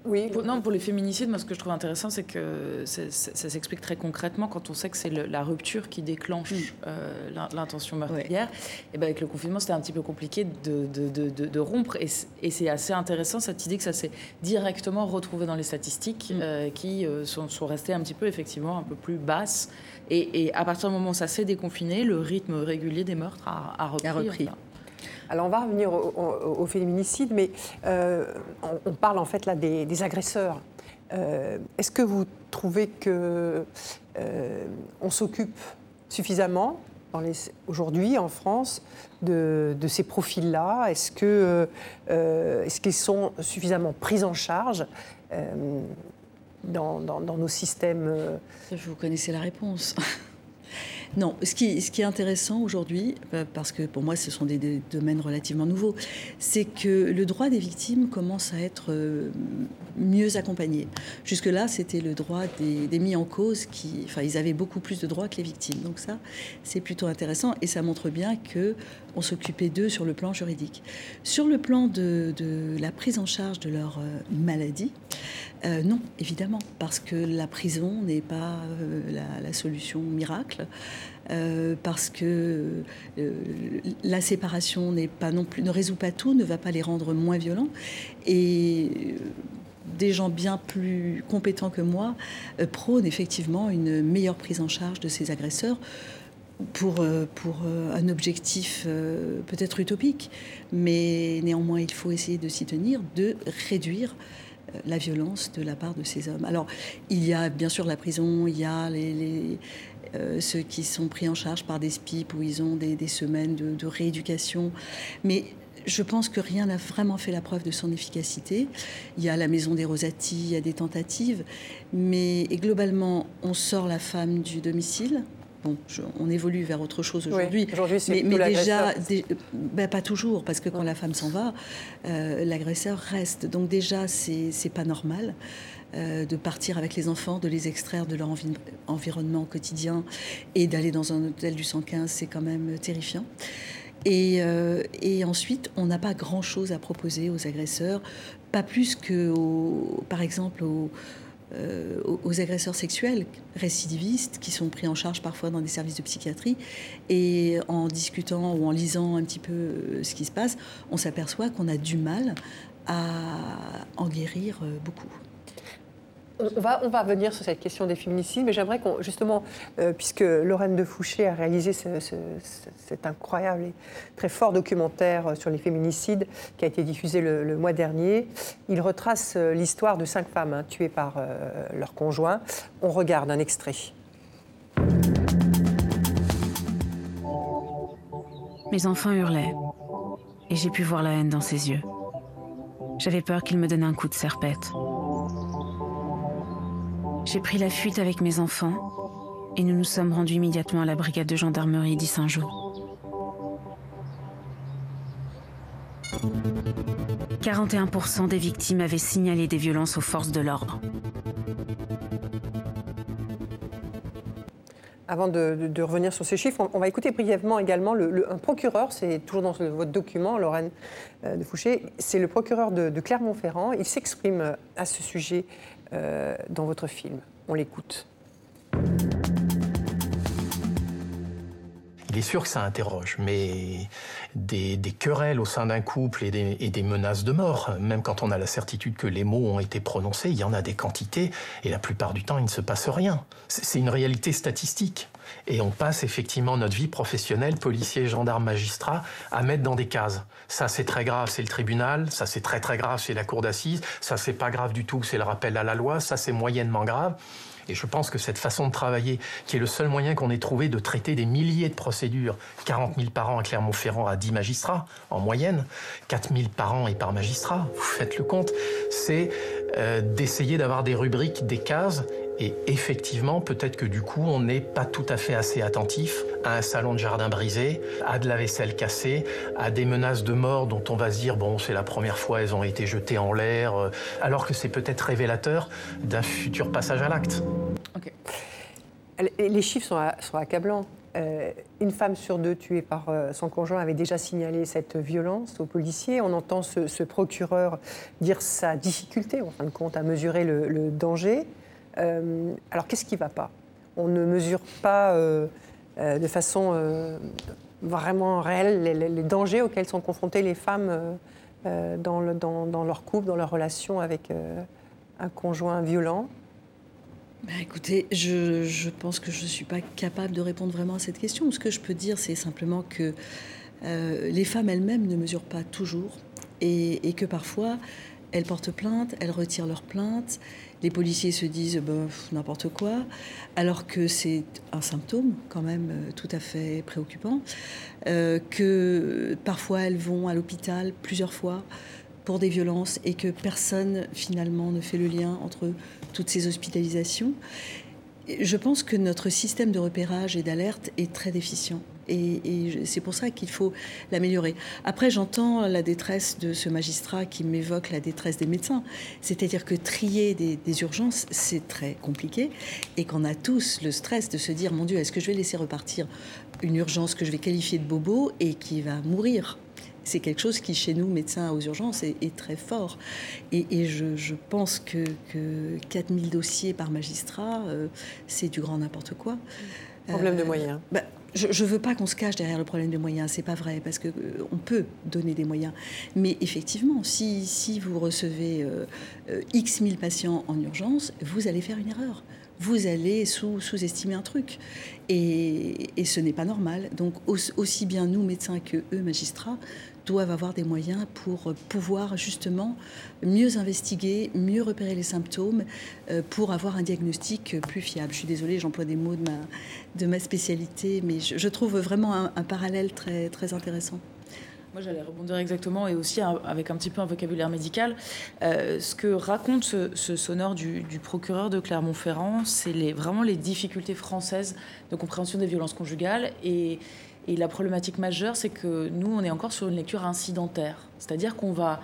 Oui. Pour, non, pour les féminicides, moi, ce que je trouve intéressant, c'est que ça, s'explique très concrètement quand on sait que c'est la rupture qui déclenche mm. euh, l'intention meurtrière. Et ben avec le confinement, c'était un petit peu compliqué de, de, rompre. Et, c'est assez intéressant cette idée que ça s'est directement retrouvé dans les statistiques mm. euh, qui euh, sont, sont, restées un petit peu, effectivement, un peu plus basses et, à partir du moment où ça s'est déconfiné, le rythme régulier des meurtres a, repris. Alors on va revenir au, féminicide, mais euh, on, parle en fait là des, agresseurs. Euh, est-ce que vous trouvez que euh, on s'occupe suffisamment aujourd'hui en France de, ces profils-là? Est-ce que est-ce qu'ils sont suffisamment pris en charge dans, nos systèmes euh, Vous connaissez la réponse. Non, ce qui, est intéressant aujourd'hui, euh, parce que pour moi ce sont des, domaines relativement nouveaux, c'est que le droit des victimes commence à être euh, mieux accompagné. Jusque-là, c'était le droit des, mis en cause qui, enfin, ils avaient beaucoup plus de droits que les victimes. Donc ça, c'est plutôt intéressant et ça montre bien que on s'occupait d'eux sur le plan juridique. Sur le plan de, la prise en charge de leur maladie, non, évidemment, parce que la prison n'est pas la, solution miracle. Euh, parce que euh, la séparation n'est pas non plus ne résout pas tout, ne va pas les rendre moins violents et euh, des gens bien plus compétents que moi prônent effectivement une meilleure prise en charge de ces agresseurs pour, pour un objectif peut-être utopique, mais néanmoins il faut essayer de s'y tenir, de réduire la violence de la part de ces hommes. Alors, il y a bien sûr la prison, il y a euh, ceux qui sont pris en charge par des SPIP où ils ont des, semaines de, rééducation. Mais je pense que rien n'a vraiment fait la preuve de son efficacité. Il y a la maison des Rosati, il y a des tentatives, mais globalement, on sort la femme du domicile. Bon, on évolue vers autre chose aujourd'hui. mais, mais déjà, ben, pas toujours, parce que quand la femme s'en va, euh, l'agresseur reste. Donc déjà, c'est pas normal. Euh, de partir avec les enfants, de les extraire de leur environnement quotidien et d'aller dans un hôtel du 115, c'est quand même terrifiant. Et, et ensuite, on n'a pas grand-chose à proposer aux agresseurs, pas plus que, par exemple, aux euh, aux agresseurs sexuels récidivistes qui sont pris en charge parfois dans des services de psychiatrie. Et en discutant ou en lisant un petit peu euh, ce qui se passe, on s'aperçoit qu'on a du mal à en guérir euh, beaucoup. On va, on va revenir sur cette question des féminicides, mais j'aimerais qu'on, justement, euh, puisque Lorraine de Fouché a réalisé cet incroyable et très fort documentaire sur les féminicides qui a été diffusé le, mois dernier, il retrace euh, l'histoire de cinq femmes hein, tuées par euh, leur conjoint. On regarde un extrait. Mes enfants hurlaient, et j'ai pu voir la haine dans ses yeux. J'avais peur qu'ils me donnent un coup de serpette. J'ai pris la fuite avec mes enfants et nous nous sommes rendus immédiatement à la brigade de gendarmerie d'Issingeau. 41% des victimes avaient signalé des violences aux forces de l'ordre. Avant de, revenir sur ces chiffres, on, va écouter brièvement également le, un procureur, c'est toujours dans votre document, Lorraine euh, de Fouché, c'est le procureur de, de Clermont-Ferrand. Il s'exprime à ce sujet euh, dans votre film. On l'écoute. Il est sûr que ça interroge, mais des, querelles au sein d'un couple et des, menaces de mort, même quand on a la certitude que les mots ont été prononcés, il y en a des quantités, et la plupart du temps, il ne se passe rien. C'est une réalité statistique. Et on passe effectivement notre vie professionnelle, policier, gendarme, magistrat, à mettre dans des cases. Ça, c'est très grave, c'est le tribunal. Ça, c'est très très grave, c'est la cour d'assises. Ça, c'est pas grave du tout, c'est le rappel à la loi. Ça, c'est moyennement grave. Et je pense que cette façon de travailler, qui est le seul moyen qu'on ait trouvé de traiter des milliers de procédures, 40 000 par an à Clermont-Ferrand à 10 magistrats en moyenne, 4 000 par an et par magistrat, vous faites le compte, c'est euh, d'essayer d'avoir des rubriques, des cases et effectivement, peut-être que du coup, on n'est pas tout à fait assez attentif à un salon de jardin brisé, à de la vaisselle cassée, à des menaces de mort dont on va se dire, bon, c'est la première fois, elles ont été jetées en l'air, euh, alors que c'est peut-être révélateur d'un futur passage à l'acte. Les chiffres sont, accablants. Euh, une femme sur deux tuée par euh, son conjoint avait déjà signalé cette violence aux policiers. On entend ce, procureur dire sa difficulté, en fin de compte, à mesurer le danger. Euh, alors qu'est-ce qui ne va pas? On ne mesure pas euh, euh, de façon vraiment réelle les, dangers auxquels sont confrontées les femmes dans, leur couple, dans leur relation avec un conjoint violent? Bah, écoutez, je, pense que je ne suis pas capable de répondre vraiment à cette question. Ce que je peux dire, c'est simplement que les femmes elles-mêmes ne mesurent pas toujours et, et que parfois elles portent plainte, elles retirent leur plainte, les policiers se disent bah, n'importe quoi, alors que c'est un symptôme quand même euh, tout à fait préoccupant, euh, que parfois elles vont à l'hôpital plusieurs fois pour des violences et que personne finalement ne fait le lien entre toutes ces hospitalisations. Je pense que notre système de repérage et d'alerte est très déficient. Et, c'est pour ça qu'il faut l'améliorer. Après, j'entends la détresse de ce magistrat qui m'évoque la détresse des médecins. C'est-à-dire que trier des, urgences, c'est très compliqué et qu'on a tous le stress de se dire, mon Dieu, est-ce que je vais laisser repartir une urgence que je vais qualifier de bobo et qui va mourir? C'est quelque chose qui, chez nous, médecins aux urgences, est, très fort. Et, je, pense que, que 4000 dossiers par magistrat, euh, c'est du grand n'importe quoi. Problème de euh, moyens. Bah, je ne veux pas qu'on se cache derrière le problème des moyens, c'est pas vrai, parce qu'on euh, on peut donner des moyens. Mais effectivement, si, si vous recevez euh, euh, X mille patients en urgence, vous allez faire une erreur. Vous allez sous, sous-estimer un truc. Et, ce n'est pas normal. Donc, aussi bien nous, médecins, que eux, magistrats, doivent avoir des moyens pour pouvoir justement mieux investiguer, mieux repérer les symptômes, euh, pour avoir un diagnostic plus fiable. Je suis désolée, j'emploie des mots de ma, spécialité, mais je, trouve vraiment un, parallèle très intéressant. Moi, j'allais rebondir exactement et aussi avec un petit peu un vocabulaire médical. Euh, ce que raconte ce, sonore du, procureur de Clermont-Ferrand, c'est vraiment les difficultés françaises de compréhension des violences conjugales et, et la problématique majeure, c'est que nous, on est encore sur une lecture incidentaire. C'est-à-dire qu'on va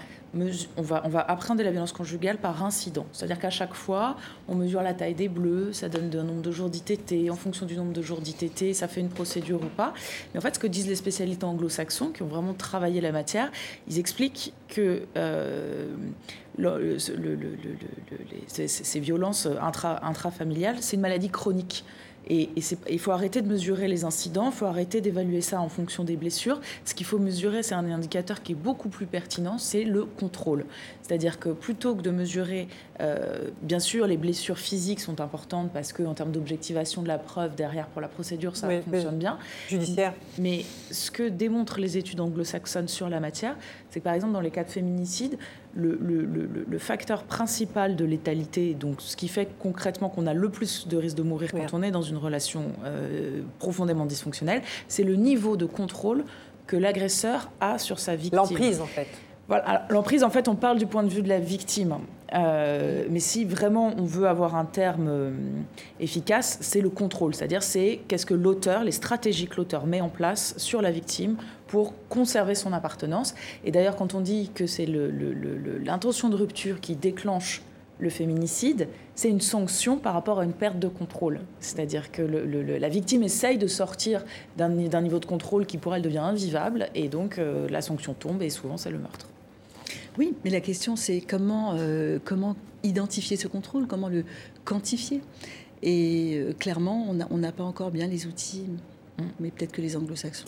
on va, on va appréhender la violence conjugale par incident. C'est-à-dire qu'à chaque fois, on mesure la taille des bleus, ça donne un nombre de jours d'ITT. En fonction du nombre de jours d'ITT, ça fait une procédure ou pas. Mais en fait, ce que disent les spécialistes anglo-saxons, qui ont vraiment travaillé la matière, ils expliquent que ces, violences intra, intrafamiliales, c'est une maladie chronique. Et, il faut arrêter de mesurer les incidents, il faut arrêter d'évaluer ça en fonction des blessures. Ce qu'il faut mesurer, c'est un indicateur qui est beaucoup plus pertinent, c'est le contrôle. C'est-à-dire que plutôt que de mesurer, euh, bien sûr, les blessures physiques sont importantes parce qu'en termes d'objectivation de la preuve derrière pour la procédure, ça fonctionne bien. Judiciaire. Mais ce que démontrent les études anglo-saxonnes sur la matière, c'est que par exemple dans les cas de féminicide, le, le, facteur principal de létalité, donc ce qui fait concrètement qu'on a le plus de risque de mourir quand on est dans une relation euh, profondément dysfonctionnelle, c'est le niveau de contrôle que l'agresseur a sur sa victime. L'emprise en fait. Voilà, l'emprise en fait on parle du point de vue de la victime. Euh, mais si vraiment on veut avoir un terme euh, efficace, c'est le contrôle, c'est-à-dire c'est qu'est-ce que l'auteur, les stratégies que l'auteur met en place sur la victime pour conserver son appartenance. Et d'ailleurs, quand on dit que c'est l'intention de rupture qui déclenche le féminicide, c'est une sanction par rapport à une perte de contrôle. C'est-à-dire que la victime essaye de sortir d'un niveau de contrôle qui pour elle devient invivable, et donc euh, la sanction tombe, et souvent c'est le meurtre. Oui, mais la question c'est comment, euh, comment identifier ce contrôle, comment le quantifier. Et euh, clairement, on n'a pas encore bien les outils. Mais peut-être que les anglo-saxons.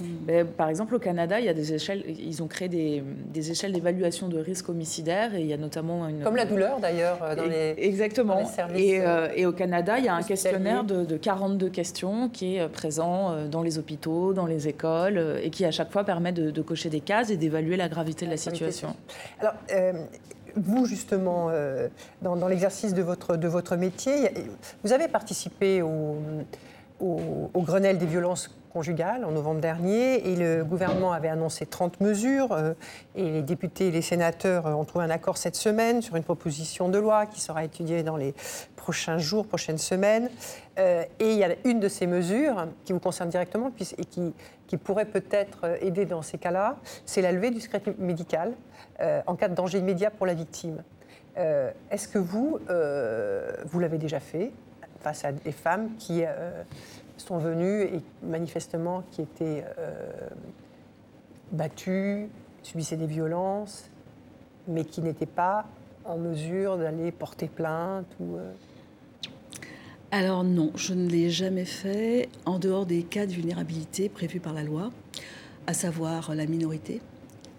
par exemple, au Canada, il y a des échelles, ils ont créé des, des échelles d'évaluation de risque homicidaire et il y a notamment une. Comme la douleur d'ailleurs euh, dans les. Exactement. services, et, euh, et, au Canada, il y a un questionnaire de, de, 42 questions qui est euh, présent dans les hôpitaux, dans les écoles et qui à chaque fois permet de, cocher des cases et d'évaluer la gravité de la situation. Alors. vous, justement, dans, dans l'exercice de votre, de votre métier, vous avez participé au, au, Grenelle des violences conjugales en novembre dernier et le gouvernement avait annoncé 30 mesures euh, et les députés et les sénateurs ont trouvé un accord cette semaine sur une proposition de loi qui sera étudiée dans les prochains jours, prochaines semaines. Euh, et il y a une de ces mesures qui vous concerne directement et qui, pourrait peut-être aider dans ces cas-là, c'est la levée du secret médical euh, en cas de danger immédiat pour la victime. Est-ce que vous, vous l'avez déjà fait? Face à des femmes qui euh, sont venues et manifestement qui étaient euh, battues, subissaient des violences, mais qui n'étaient pas en mesure d'aller porter plainte ou, euh. Alors non, je ne l'ai jamais fait en dehors des cas de vulnérabilité prévus par la loi, à savoir la minorité,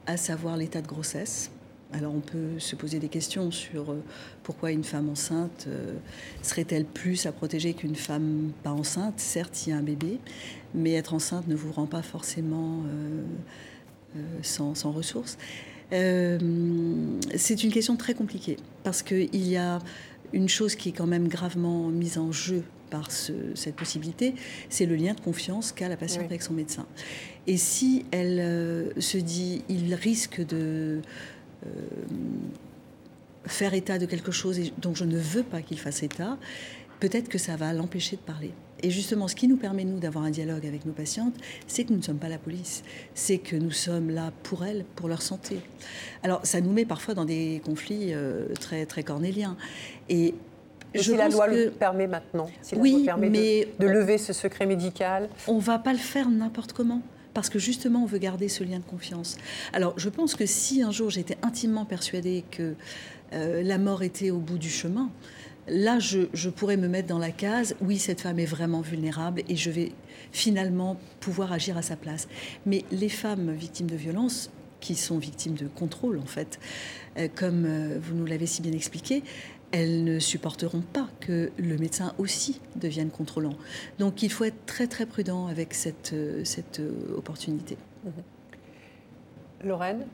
à savoir l'état de grossesse, alors on peut se poser des questions sur euh, pourquoi une femme enceinte euh, serait-elle plus à protéger qu'une femme pas enceinte? Certes, il y a un bébé, mais être enceinte ne vous rend pas forcément euh, sans, ressources. c'est une question très compliquée parce qu'il y a une chose qui est quand même gravement mise en jeu par cette possibilité, c'est le lien de confiance qu'a la patiente avec son médecin. Et si elle se dit, il risque de faire état de quelque chose dont je ne veux pas qu'il fasse état, peut-être que ça va l'empêcher de parler. Et justement, ce qui nous permet, nous, d'avoir un dialogue avec nos patientes, c'est que nous ne sommes pas la police. C'est que nous sommes là pour elles, pour leur santé. Alors, ça nous met parfois dans des conflits euh, très, très cornéliens. Et je si la loi le permet maintenant, si la loi permet mais de, de lever ce secret médical. On ne va pas le faire n'importe comment parce que justement on veut garder ce lien de confiance. Alors je pense que si un jour j'étais intimement persuadée que euh, la mort était au bout du chemin, là je, pourrais me mettre dans la case, oui cette femme est vraiment vulnérable et je vais finalement pouvoir agir à sa place. Mais les femmes victimes de violences, qui sont victimes de contrôle en fait, euh, comme euh, vous nous l'avez si bien expliqué, elles ne supporteront pas que le médecin aussi devienne contrôlant. Donc il faut être très très prudent avec cette, euh, cette euh, opportunité. Lorraine?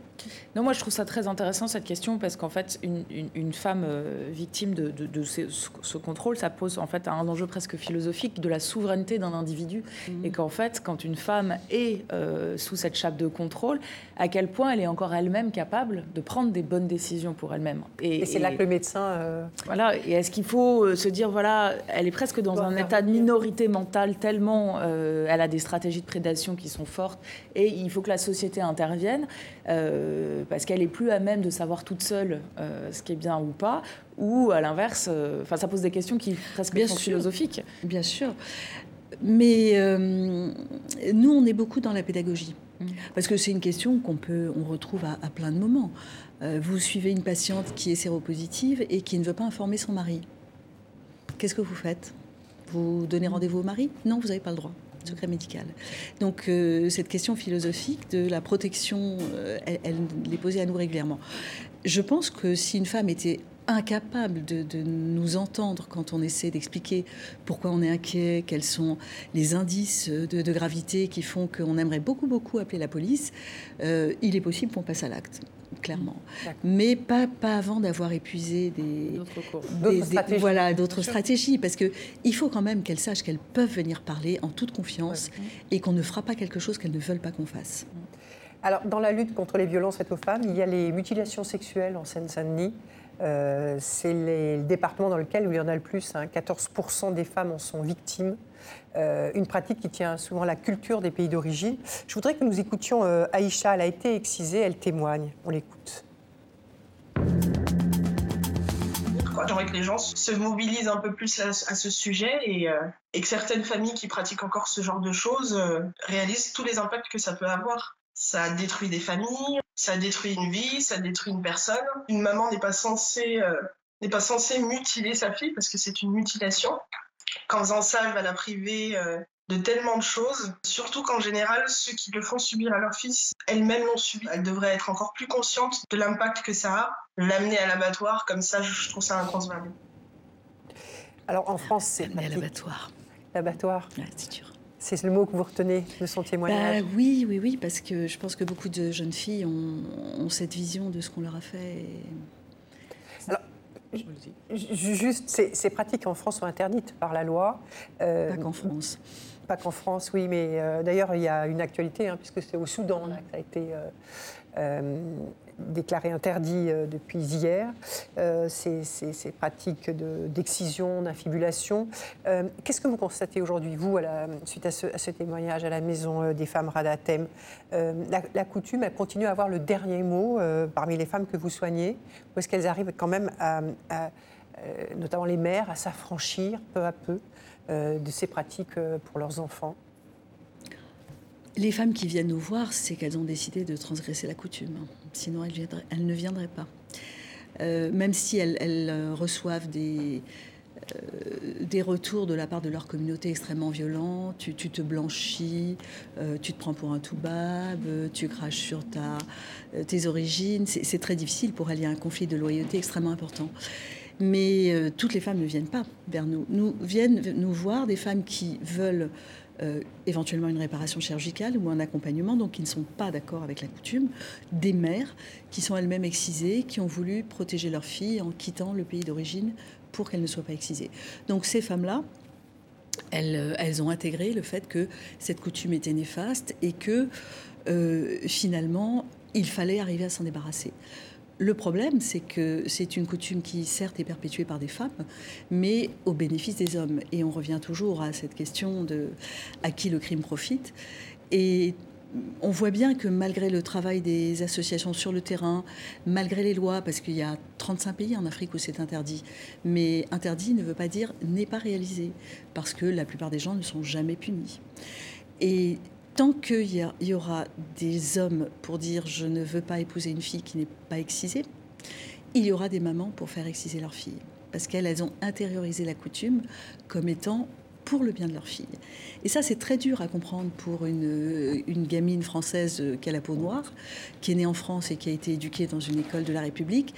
Non, moi je trouve ça très intéressant cette question parce qu'en fait, une, femme euh, victime de, ce, contrôle, ça pose en fait un enjeu presque philosophique de la souveraineté d'un individu. Mmh. Et qu'en fait, quand une femme est euh, sous cette chape de contrôle, à quel point elle est encore elle-même capable de prendre des bonnes décisions pour elle-même. Et, c'est là que le médecin. Euh, voilà, et est-ce qu'il faut se dire, voilà, elle est presque dans un état de minorité mentale tellement elle a des stratégies de prédation qui sont fortes et il faut que la société intervienne euh, parce qu'elle est plus à même de savoir toute seule ce qui est bien ou pas, ou à l'inverse, enfin ça pose des questions qui presque bien philosophiques. Bien sûr. Mais nous, on est beaucoup dans la pédagogie. Mm. Parce que c'est une question qu'on peut, on retrouve à, à plein de moments. vous suivez une patiente qui est séropositive et qui ne veut pas informer son mari. Qu'est-ce que vous faites? Vous donnez rendez-vous au mari? Non, vous n'avez pas le droit secret médical. Donc euh, cette question philosophique de la protection, euh, elle, est posée à nous régulièrement. Je pense que si une femme était incapable de, nous entendre quand on essaie d'expliquer pourquoi on est inquiet, quels sont les indices de, gravité qui font qu'on aimerait beaucoup, beaucoup appeler la police, euh, il est possible qu'on passe à l'acte clairement. Mais pas, pas avant d'avoir épuisé des, stratégies. Voilà, d'autres stratégies. Parce qu'il faut quand même qu'elles sachent qu'elles peuvent venir parler en toute confiance et qu'on ne fera pas quelque chose qu'elles ne veulent pas qu'on fasse. Alors, dans la lutte contre les violences faites aux femmes, il y a les mutilations sexuelles en Seine-Saint-Denis. Euh, c'est le département dans lequel il y en a le plus. 14% hein. des femmes en sont victimes. Euh, une pratique qui tient souvent à la culture des pays d'origine. Je voudrais que nous écoutions euh, Aïcha. Elle a été excisée, elle témoigne. On l'écoute. J'aimerais que les gens se mobilisent un peu plus à, ce sujet et, et, que certaines familles qui pratiquent encore ce genre de choses réalisent tous les impacts que ça peut avoir. Ça détruit des familles, ça détruit une vie, ça détruit une personne. Une maman n'est pas censée euh, n'est pas censée mutiler sa fille parce que c'est une mutilation. Qu'en faisant ça, elle va la priver euh, de tellement de choses. Surtout qu'en général, ceux qui le font subir à leur fils, elles-mêmes l'ont subi. Elles devraient être encore plus conscientes de l'impact que ça a. L'amener à l'abattoir, comme ça, je trouve ça inconcevable. Alors en France, c'est à l'abattoir. L'abattoir. c'est sûr. C'est le mot que vous retenez de son témoignage bah, Oui, oui, oui, parce que je pense que beaucoup de jeunes filles ont, cette vision de ce qu'on leur a fait. Alors, juste, ces, pratiques en France sont interdites par la loi. Euh, pas qu'en France. Pas qu'en France, oui, mais euh, d'ailleurs, il y a une actualité, hein, puisque c'est au Soudan là, que ça a été euh, déclaré interdit euh, depuis hier, euh, ces, pratiques d'excision, d'infibulation. Euh, qu'est-ce que vous constatez aujourd'hui, vous, suite à ce, témoignage à la Maison des femmes Radatem? La, coutume, elle continue à avoir le dernier mot parmi les femmes que vous soignez Ou est-ce qu'elles arrivent quand même, notamment les mères, à s'affranchir peu à peu de ces pratiques pour leurs enfants? Les femmes qui viennent nous voir, c'est qu'elles ont décidé de transgresser la coutume. Sinon, elles, ne viendraient pas. Euh, même si elles, euh, reçoivent des, euh, des retours de la part de leur communauté extrêmement violents, tu, te blanchis, tu te prends pour un toubab, tu craches sur ta, tes origines. C'est très difficile pour elles. Il y a un conflit de loyauté extrêmement important. Mais toutes les femmes ne viennent pas vers nous. Nous viennent nous voir des femmes qui veulent éventuellement une réparation chirurgicale ou un accompagnement, donc qui ne sont pas d'accord avec la coutume, des mères qui sont elles-mêmes excisées, qui ont voulu protéger leur fille en quittant le pays d'origine pour qu'elle ne soit pas excisée. Donc ces femmes-là, elles, euh, elles, ont intégré le fait que cette coutume était néfaste et que euh, finalement, il fallait arriver à s'en débarrasser. Le problème, c'est que c'est une coutume qui, certes, est perpétuée par des femmes, mais au bénéfice des hommes. Et on revient toujours à cette question de à qui le crime profite. Et on voit bien que malgré le travail des associations sur le terrain, malgré les lois, parce qu'il y a 35 pays en Afrique où c'est interdit, mais interdit ne veut pas dire n'est pas réalisé, parce que la plupart des gens ne sont jamais punis. Et tant qu'il y, aura des hommes pour dire je ne veux pas épouser une fille qui n'est pas excisée, il y aura des mamans pour faire exciser leur fille. Parce qu'elles ont intériorisé la coutume comme étant pour le bien de leur fille. Et ça, c'est très dur à comprendre pour une, gamine française qui a la peau noire, qui est née en France et qui a été éduquée dans une école de la République.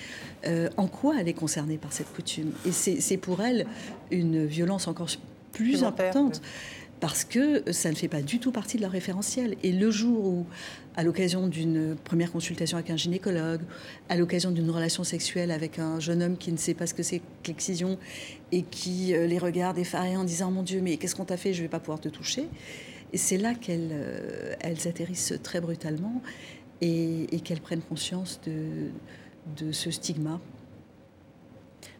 Euh, en quoi elle est concernée par cette coutume? Et c'est pour elle une violence encore plus importante parce que ça ne fait pas du tout partie de leur référentiel. Et le jour où, à l'occasion d'une première consultation avec un gynécologue, à l'occasion d'une relation sexuelle avec un jeune homme qui ne sait pas ce que c'est que l'excision et qui euh, les regarde effarés en disant Mon Dieu, mais qu'est-ce qu'on t'a fait? Je ne vais pas pouvoir te toucher. C'est là qu'elles euh, atterrissent très brutalement et, qu'elles prennent conscience de, de ce stigma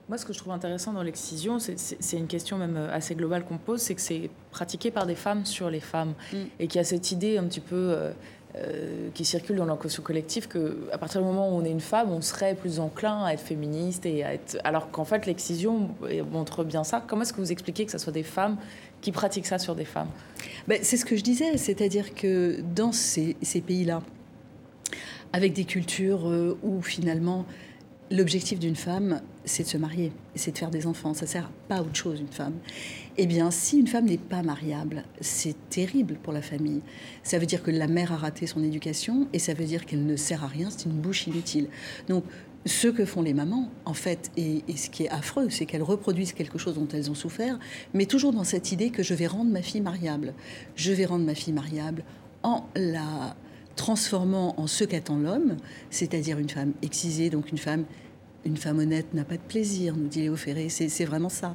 moi, ce que je trouve intéressant dans l'excision, c'est une question même euh, assez globale qu'on pose, c'est que c'est pratiqué par des femmes sur les femmes. Mm. Et qu'il y a cette idée un petit peu euh, euh, qui circule dans l'inconscient collectif qu'à partir du moment où on est une femme, on serait plus enclin à être féministe et à être. Alors qu'en fait, l'excision montre bien ça. Comment est-ce que vous expliquez que ce soit des femmes qui pratiquent ça sur des femmes? Ben, C'est ce que je disais, c'est-à-dire que dans ces, ces pays-là, avec des cultures où finalement l'objectif d'une femme, c'est de se marier, c'est de faire des enfants. Ça sert pas à autre chose, une femme. Eh bien, si une femme n'est pas mariable, c'est terrible pour la famille. Ça veut dire que la mère a raté son éducation et ça veut dire qu'elle ne sert à rien, c'est une bouche inutile. Donc, ce que font les mamans, en fait, et, ce qui est affreux, c'est qu'elles reproduisent quelque chose dont elles ont souffert, mais toujours dans cette idée que je vais rendre ma fille mariable. Je vais rendre ma fille mariable en la transformant en ce qu'attend l'homme, c'est-à-dire une femme excisée, donc une femme une femme honnête n'a pas de plaisir, nous dit Léo Ferré, c'est vraiment ça.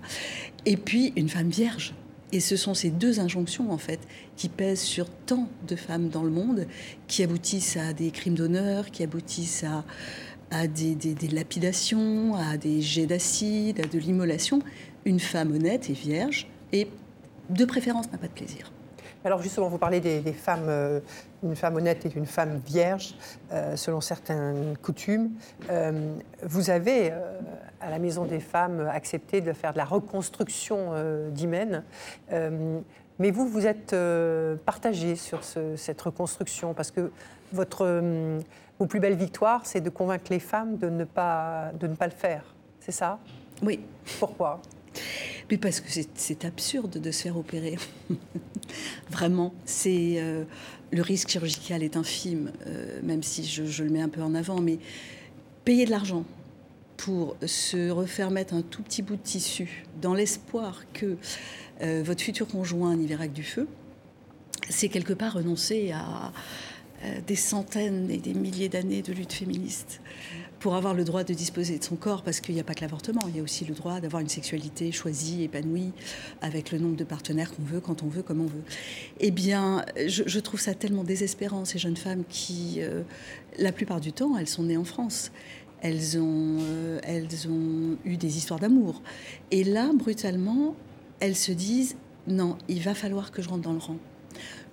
Et puis une femme vierge. Et ce sont ces deux injonctions, en fait, qui pèsent sur tant de femmes dans le monde, qui aboutissent à des crimes d'honneur, qui aboutissent à, des, des, lapidations, à des jets d'acide, à de l'immolation. Une femme honnête et vierge, et de préférence n'a pas de plaisir. Alors justement, vous parlez des, femmes, euh, une femme honnête et une femme vierge, euh, selon certaines coutumes. Euh, vous avez, à la Maison des femmes, accepté de faire de la reconstruction d'hymen. mais vous, vous êtes partagé sur cette reconstruction, parce que votre, vos plus belles victoires, c'est de convaincre les femmes de ne pas, de ne pas le faire. C'est ça? Oui. Pourquoi? Mais parce que c'est absurde de se faire opérer. Vraiment, c'est euh, le risque chirurgical est infime, euh, même si je, le mets un peu en avant. Mais payer de l'argent pour se refaire mettre un tout petit bout de tissu, dans l'espoir que euh, votre futur conjoint n'y verra que du feu, c'est quelque part renoncer à des centaines et des milliers d'années de lutte féministe pour avoir le droit de disposer de son corps, parce qu'il n'y a pas que l'avortement, il y a aussi le droit d'avoir une sexualité choisie, épanouie, avec le nombre de partenaires qu'on veut, quand on veut, comme on veut. Eh bien, je, trouve ça tellement désespérant, ces jeunes femmes qui, euh, la plupart du temps, elles sont nées en France. Elles ont, euh, elles ont eu des histoires d'amour. Et là, brutalement, elles se disent, non, il va falloir que je rentre dans le rang.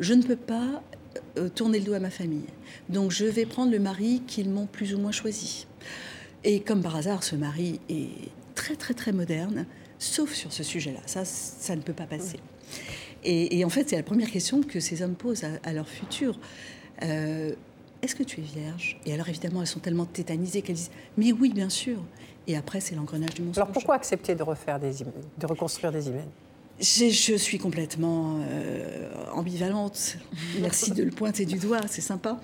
Je ne peux pas euh, tourner le dos à ma famille. Donc je vais prendre le mari qu'ils m'ont plus ou moins choisi. Et comme par hasard, ce mari est très très très moderne, sauf sur ce sujet-là. Ça, ça ne peut pas passer. Et, en fait, c'est la première question que ces hommes posent à, leur futur. Euh, est-ce que tu es vierge? Et alors évidemment, elles sont tellement tétanisées qu'elles disent Mais oui, bien sûr. Et après, c'est l'engrenage du mensonge. Alors pourquoi accepter de refaire des de reconstruire des hymen je suis complètement euh, ambivalente. Merci de le pointer du doigt, c'est sympa.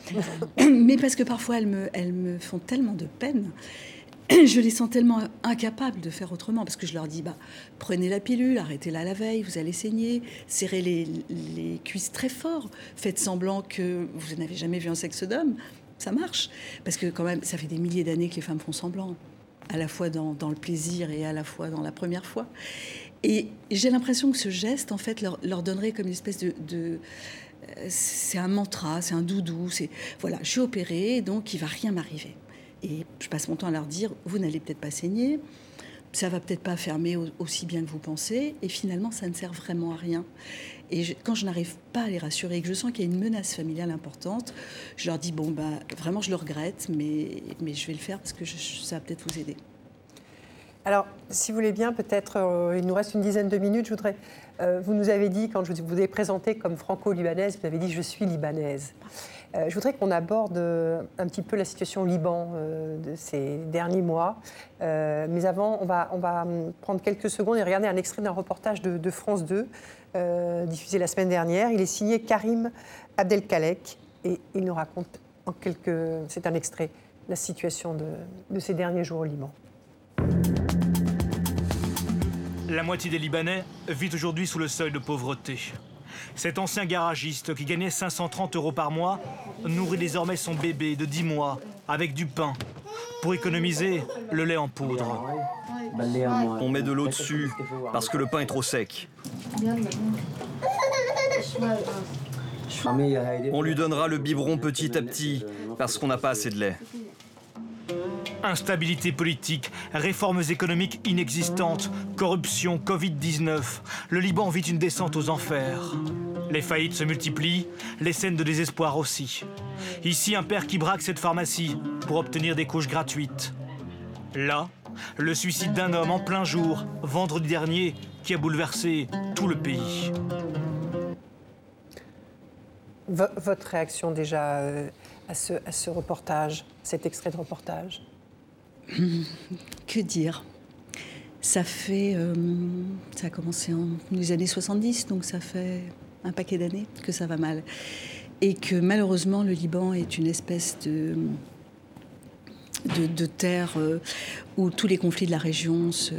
Mais parce que parfois, elles me, elles me font tellement de peine. Je les sens tellement incapables de faire autrement parce que je leur dis bah, prenez la pilule, arrêtez-la la veille, vous allez saigner, serrez les, les cuisses très fort, faites semblant que vous n'avez jamais vu un sexe d'homme. Ça marche parce que, quand même, ça fait des milliers d'années que les femmes font semblant à la fois dans, dans, le plaisir et à la fois dans la première fois. Et j'ai l'impression que ce geste, en fait, leur, donnerait comme une espèce de, euh, c'est un mantra, c'est un doudou. C'est voilà, je suis opérée, donc il va rien m'arriver. Et je passe mon temps à leur dire, vous n'allez peut-être pas saigner, ça va peut-être pas fermer aussi bien que vous pensez, et finalement, ça ne sert vraiment à rien. Et quand je n'arrive pas à les rassurer et que je sens qu'il y a une menace familiale importante, je leur dis bon bah vraiment je le regrette, mais mais je vais le faire parce que ça va peut-être vous aider. Alors, si vous voulez bien, peut-être, euh, il nous reste une dizaine de minutes. Je voudrais, euh, vous nous avez dit, quand je vous ai présenté comme franco-libanaise, vous avez dit je suis libanaise. Euh, je voudrais qu'on aborde un petit peu la situation au Liban de ces derniers mois. mais avant, on va, on va hum, prendre quelques secondes et regarder un extrait d'un reportage de, France 2, diffusé la semaine dernière. Il est signé Karim Abdelkalek et il nous raconte en quelques. C'est un extrait, la situation de, de ces derniers jours au Liban. La moitié des Libanais vit aujourd'hui sous le seuil de pauvreté. Cet ancien garagiste qui gagnait 530 euros par mois nourrit désormais son bébé de 10 mois avec du pain pour économiser le lait en poudre. On met de l'eau dessus parce que le pain est trop sec. On lui donnera le biberon petit à petit parce qu'on n'a pas assez de lait. Instabilité politique, réformes économiques inexistantes, corruption, Covid-19. Le Liban vit une descente aux enfers. Les faillites se multiplient, les scènes de désespoir aussi. Ici, un père qui braque cette pharmacie pour obtenir des couches gratuites. Là, le suicide d'un homme en plein jour, vendredi dernier, qui a bouleversé tout le pays. votre réaction déjà euh, à, ce, à ce reportage, cet extrait de reportage? Que dire? Ça fait. Euh, ça a commencé en les années 70, donc ça fait un paquet d'années que ça va mal. Et que malheureusement, le Liban est une espèce de. Terre euh, où tous les conflits de la région se,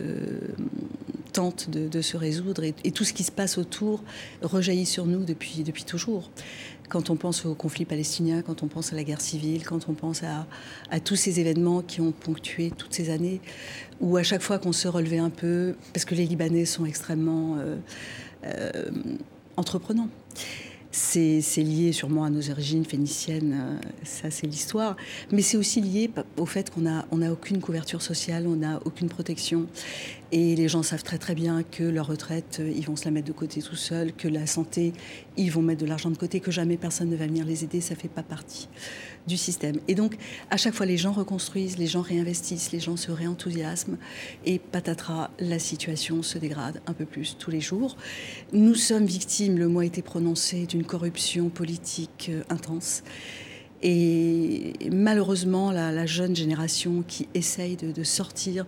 tentent de, se résoudre et, tout ce qui se passe autour rejaillit sur nous depuis toujours quand on pense au conflit palestinien, quand on pense à la guerre civile, quand on pense à, tous ces événements qui ont ponctué toutes ces années, où à chaque fois qu'on se relevait un peu, parce que les Libanais sont extrêmement euh, euh, entreprenants. C'est lié sûrement à nos origines phéniciennes, euh, ça c'est l'histoire, mais c'est aussi lié au fait qu'on n'a a aucune couverture sociale, on n'a aucune protection. Et les gens savent très très bien que leur retraite, euh, ils vont se la mettre de côté tout seuls, que la santé, ils vont mettre de l'argent de côté, que jamais personne ne va venir les aider, ça fait pas partie du système. Et donc, à chaque fois, les gens reconstruisent, les gens réinvestissent, les gens se réenthousiasment, et patatras, la situation se dégrade un peu plus tous les jours. Nous sommes victimes, le mot a été prononcé, d'une corruption politique euh, intense. Et malheureusement, la, jeune génération qui essaye de sortir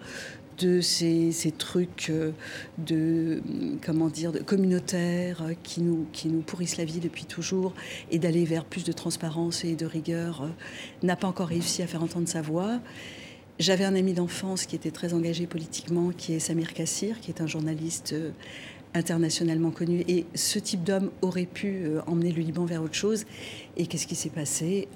de ces, trucs euh, de comment dire de communautaires euh, qui nous qui nous pourrissent la vie depuis toujours et d'aller vers plus de transparence et de rigueur euh, n'a pas encore réussi à faire entendre sa voix. J'avais un ami d'enfance qui était très engagé politiquement, qui est Samir Kassir, qui est un journaliste internationalement connu. Et ce type d'homme aurait pu emmener le Liban vers autre chose. Et qu'est-ce qui s'est passé?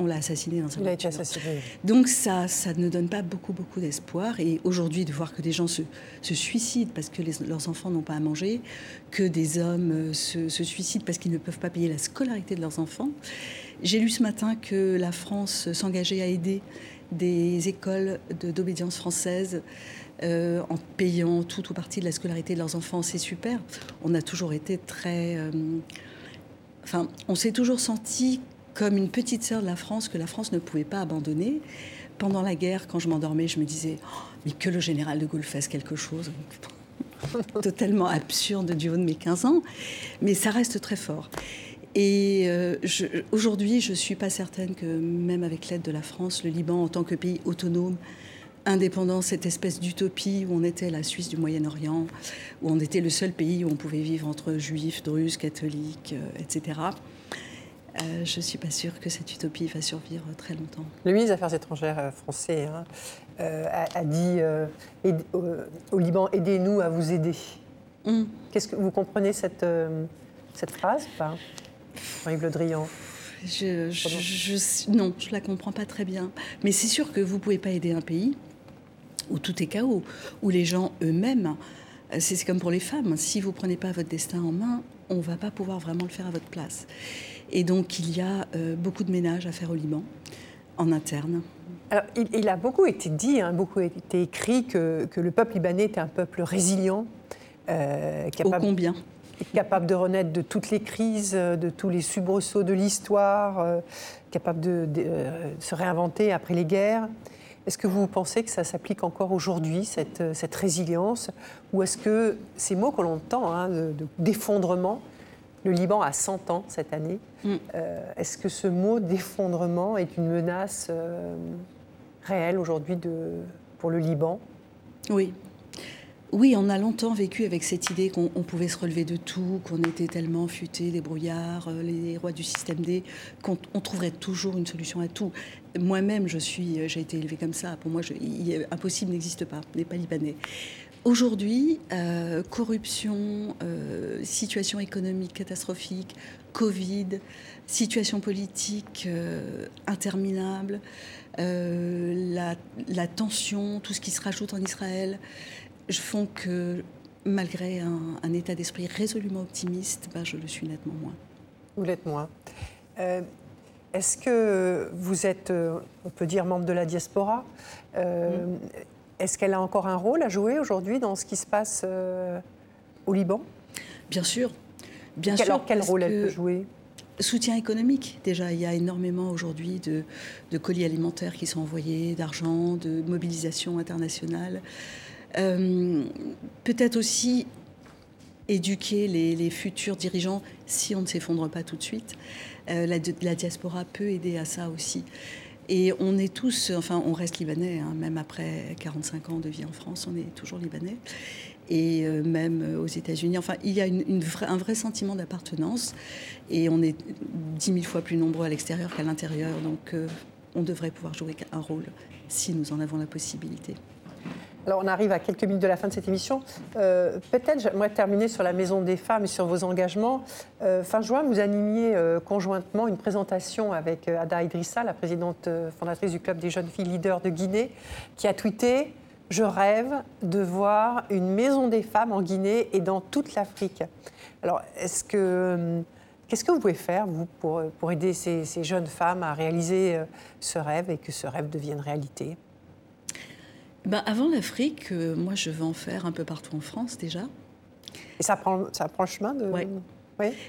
On l'a assassiné dans sa Il a été assassiné. Donc ça, ça ne donne pas beaucoup, beaucoup d'espoir. Et aujourd'hui, de voir que des gens se, suicident parce que leurs enfants n'ont pas à manger, que des hommes euh, se, suicident parce qu'ils ne peuvent pas payer la scolarité de leurs enfants. J'ai lu ce matin que la France s'engageait à aider des écoles d'obédience française euh, en payant tout ou partie de la scolarité de leurs enfants. C'est super. On a toujours été très... Euh, enfin, on s'est toujours senti comme une petite sœur de la France que la France ne pouvait pas abandonner. Pendant la guerre, quand je m'endormais, je me disais oh, mais que le général de Gaulle fasse quelque chose. Totalement absurde du haut de mes 15 ans, mais ça reste très fort. Et euh, aujourd'hui, je ne suis pas certaine que même avec l'aide de la France, le Liban, en tant que pays autonome, indépendant, cette espèce d'utopie où on était la Suisse du Moyen-Orient, où on était le seul pays où on pouvait vivre entre juifs, druzes, catholiques, euh, etc. Euh, je ne suis pas sûre que cette utopie va survivre très longtemps. Le ministre des Affaires étrangères euh, français hein, euh, a, dit au, Liban aidez-nous à vous aider. Mm. Qu'est-ce que vous comprenez cette, cette phrase pas Jean-Yves Le Drian? Je, je, non, je la comprends pas très bien. Mais c'est sûr que vous pouvez pas aider un pays où tout est chaos, où les gens eux-mêmes, c'est comme pour les femmes, si vous prenez pas votre destin en main, on va pas pouvoir vraiment le faire à votre place. Et donc, il y a euh, beaucoup de ménage à faire au Liban, en interne. Alors, il, a beaucoup été dit, hein, beaucoup été écrit que, le peuple libanais était un peuple résilient. Euh, capable, combien Capable de renaître de toutes les crises, de tous les soubresauts de l'histoire, euh, capable de, se réinventer après les guerres. Est-ce que vous pensez que ça s'applique encore aujourd'hui, cette, cette, résilience? Ou est-ce que ces mots que l'on entend, hein, d'effondrement, le Liban a 100 ans cette année. Mm. Euh, est-ce que ce mot d'effondrement est une menace euh, réelle aujourd'hui pour le Liban? Oui. Oui, on a longtemps vécu avec cette idée qu'on pouvait se relever de tout, qu'on était tellement futé, des brouillards, euh, les rois du système D, qu'on trouverait toujours une solution à tout. Moi-même, je suis, j'ai été élevée comme ça. Pour moi, je, impossible n'existe pas, n'est pas libanais. Aujourd'hui, euh, corruption, euh, situation économique catastrophique, Covid, situation politique euh, interminable, la, tension, tout ce qui se rajoute en Israël, font que malgré un, état d'esprit résolument optimiste, ben, je le suis nettement moins. Vous l'êtes moins. Est-ce que vous êtes, on peut dire, membre de la diaspora? Mm. Est-ce qu'elle a encore un rôle à jouer aujourd'hui dans ce qui se passe euh, au Liban? Bien sûr. Bien sûr. Alors, quel rôle elle peut jouer? Soutien économique, déjà, il y a énormément aujourd'hui de, de colis alimentaires qui sont envoyés, d'argent, de mobilisation internationale. Euh, Peut-être aussi éduquer les, les futurs dirigeants si on ne s'effondre pas tout de suite. Euh, la, la diaspora peut aider à ça aussi. Et on est tous, enfin, on reste libanais, hein, même après 45 ans de vie en France, on est toujours libanais. Et euh, même aux États-Unis, enfin, il y a un vrai sentiment d'appartenance. Et on est dix mille fois plus nombreux à l'extérieur qu'à l'intérieur. Donc, euh, on devrait pouvoir jouer un rôle si nous en avons la possibilité. Alors, on arrive à quelques minutes de la fin de cette émission. Euh, Peut-être j'aimerais terminer sur la Maison des femmes et sur vos engagements. Euh, fin juin, vous animiez euh, conjointement une présentation avec Ada Idrissa, la présidente fondatrice du Club des jeunes filles leaders de Guinée, qui a tweeté Je rêve de voir une Maison des femmes en Guinée et dans toute l'Afrique. Alors, est-ce que. Qu'est-ce que vous pouvez faire, vous, pour, aider ces, jeunes femmes à réaliser ce rêve et que ce rêve devienne réalité? Ben, avant l'Afrique, euh, moi, je veux en faire un peu partout en France déjà. Et ça prend, ça prend le chemin de. Ouais. Oui.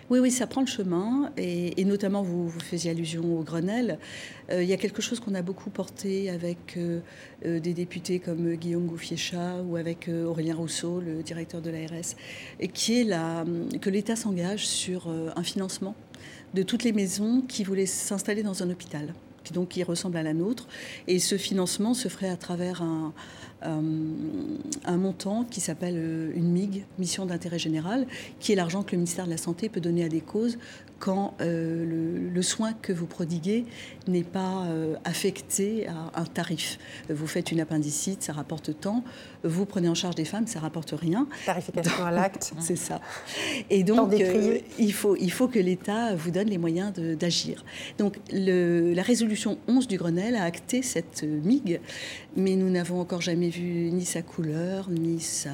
Oui, oui, ça prend le chemin, et, et notamment vous, vous faisiez allusion au Grenelle. Euh, il y a quelque chose qu'on a beaucoup porté avec euh, des députés comme Guillaume Gouffier-Chat ou avec euh, Aurélien Rousseau, le directeur de l'ARS, qui est la, que l'État s'engage sur un financement de toutes les maisons qui voulaient s'installer dans un hôpital, donc qui ressemble à la nôtre. Et ce financement se ferait à travers un, un, un montant qui s'appelle euh, une MIG, mission d'intérêt général, qui est l'argent que le ministère de la Santé peut donner à des causes quand euh, le, le soin que vous prodiguez n'est pas euh, affecté à un tarif. Vous faites une appendicite, ça rapporte tant. Vous prenez en charge des femmes, ça rapporte rien. Tarification à l'acte. C'est ça. Et donc, euh, il, faut, il faut que l'État vous donne les moyens d'agir. Donc, le- la résolution 11 du Grenelle a acté cette euh, MIG, mais nous n'avons encore jamais vu ni sa couleur, ni sa,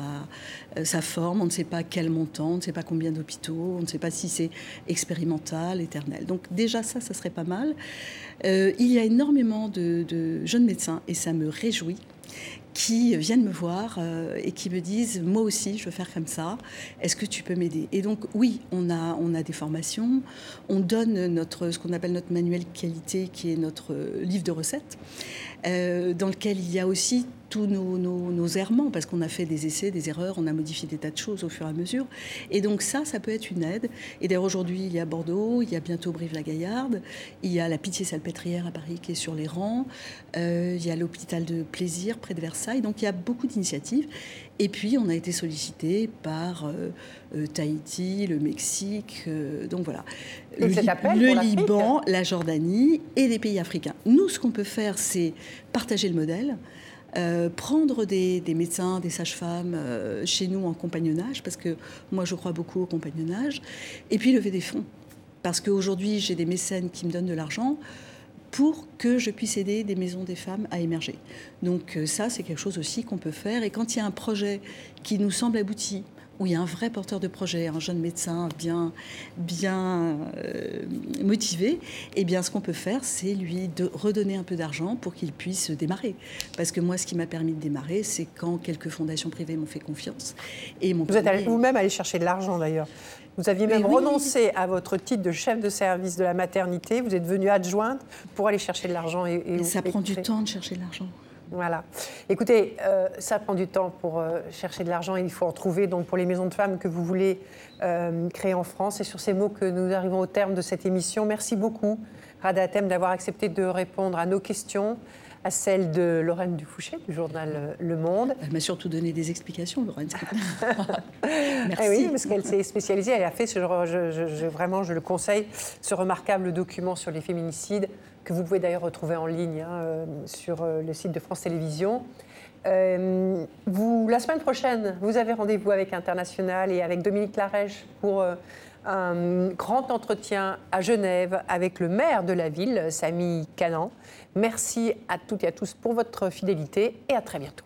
euh, sa forme. On ne sait pas quel montant, on ne sait pas combien d'hôpitaux, on ne sait pas si c'est expérimental, éternel. Donc, déjà, ça, ça serait pas mal. Euh, il y a énormément de jeunes médecins, et ça me réjouit qui viennent me voir euh, et qui me disent moi aussi je veux faire comme ça. Est-ce que tu peux m'aider? Et donc oui on a on a des formations. On donne notre ce qu'on appelle notre manuel qualité qui est notre livre de recettes euh, dans lequel il y a aussi tous nos, nos- nos errements, parce qu'on a fait des essais, des erreurs, on a modifié des tas de choses au fur et à mesure. Et donc ça, ça peut être une aide. Et d'ailleurs, aujourd'hui, il y a Bordeaux, il y a bientôt Brive-la-Gaillarde, il y a la Pitié-Salpêtrière à Paris qui est sur les rangs, euh, il y a l'hôpital de Plaisir près de Versailles. Donc il y a beaucoup d'initiatives. Et puis, on a été sollicité par euh, euh, Tahiti, le Mexique, euh, donc voilà. Et Le, Li- Liban, la Jordanie et les pays africains. Nous, ce qu'on peut faire, c'est partager le modèle. Euh, prendre des, médecins, des sages-femmes euh, chez nous en compagnonnage, parce que moi je crois beaucoup au compagnonnage, et puis lever des fonds. Parce qu'aujourd'hui j'ai des mécènes qui me donnent de l'argent pour que je puisse aider des maisons des femmes à émerger. Donc euh, ça, c'est quelque chose aussi qu'on peut faire. Et quand il y a un projet qui nous semble abouti, où il y a un vrai porteur de projet, un jeune médecin bien, bien euh, motivé, eh bien, ce qu'on peut faire, c'est lui de redonner un peu d'argent pour qu'il puisse démarrer. Parce que moi, ce qui m'a permis de démarrer, c'est quand quelques fondations privées m'ont fait confiance. Et Vous êtes allé vous-même allé chercher de l'argent d'ailleurs. Vous aviez même Oui, renoncé à votre titre de chef de service de la maternité. Vous êtes venue adjointe pour aller chercher de l'argent. Et, et- Ça et prend du temps de chercher de l'argent. Voilà. Écoutez, euh, ça prend du temps pour euh, chercher de l'argent. Il faut en trouver donc pour les maisons de femmes que vous voulez euh, créer en France. Et sur ces mots que nous arrivons au terme de cette émission. Merci beaucoup, Radatem, d'avoir accepté de répondre à nos questions, à celles de Lorraine Dufouché du journal Le Monde. Elle m'a surtout donné des explications, Lorraine. Merci. Eh oui, parce qu'elle s'est spécialisée, elle a fait ce genre, je, je- je- vraiment, je le conseille, ce remarquable document sur les féminicides que vous pouvez d'ailleurs retrouver en ligne hein, euh, sur euh, le site de France Télévisions. Euh, vous, la semaine prochaine, vous avez rendez-vous avec International et avec Dominique Larèche pour un grand entretien à Genève avec le maire de la ville, Samy Canan. Merci à toutes et à tous pour votre fidélité et à très bientôt.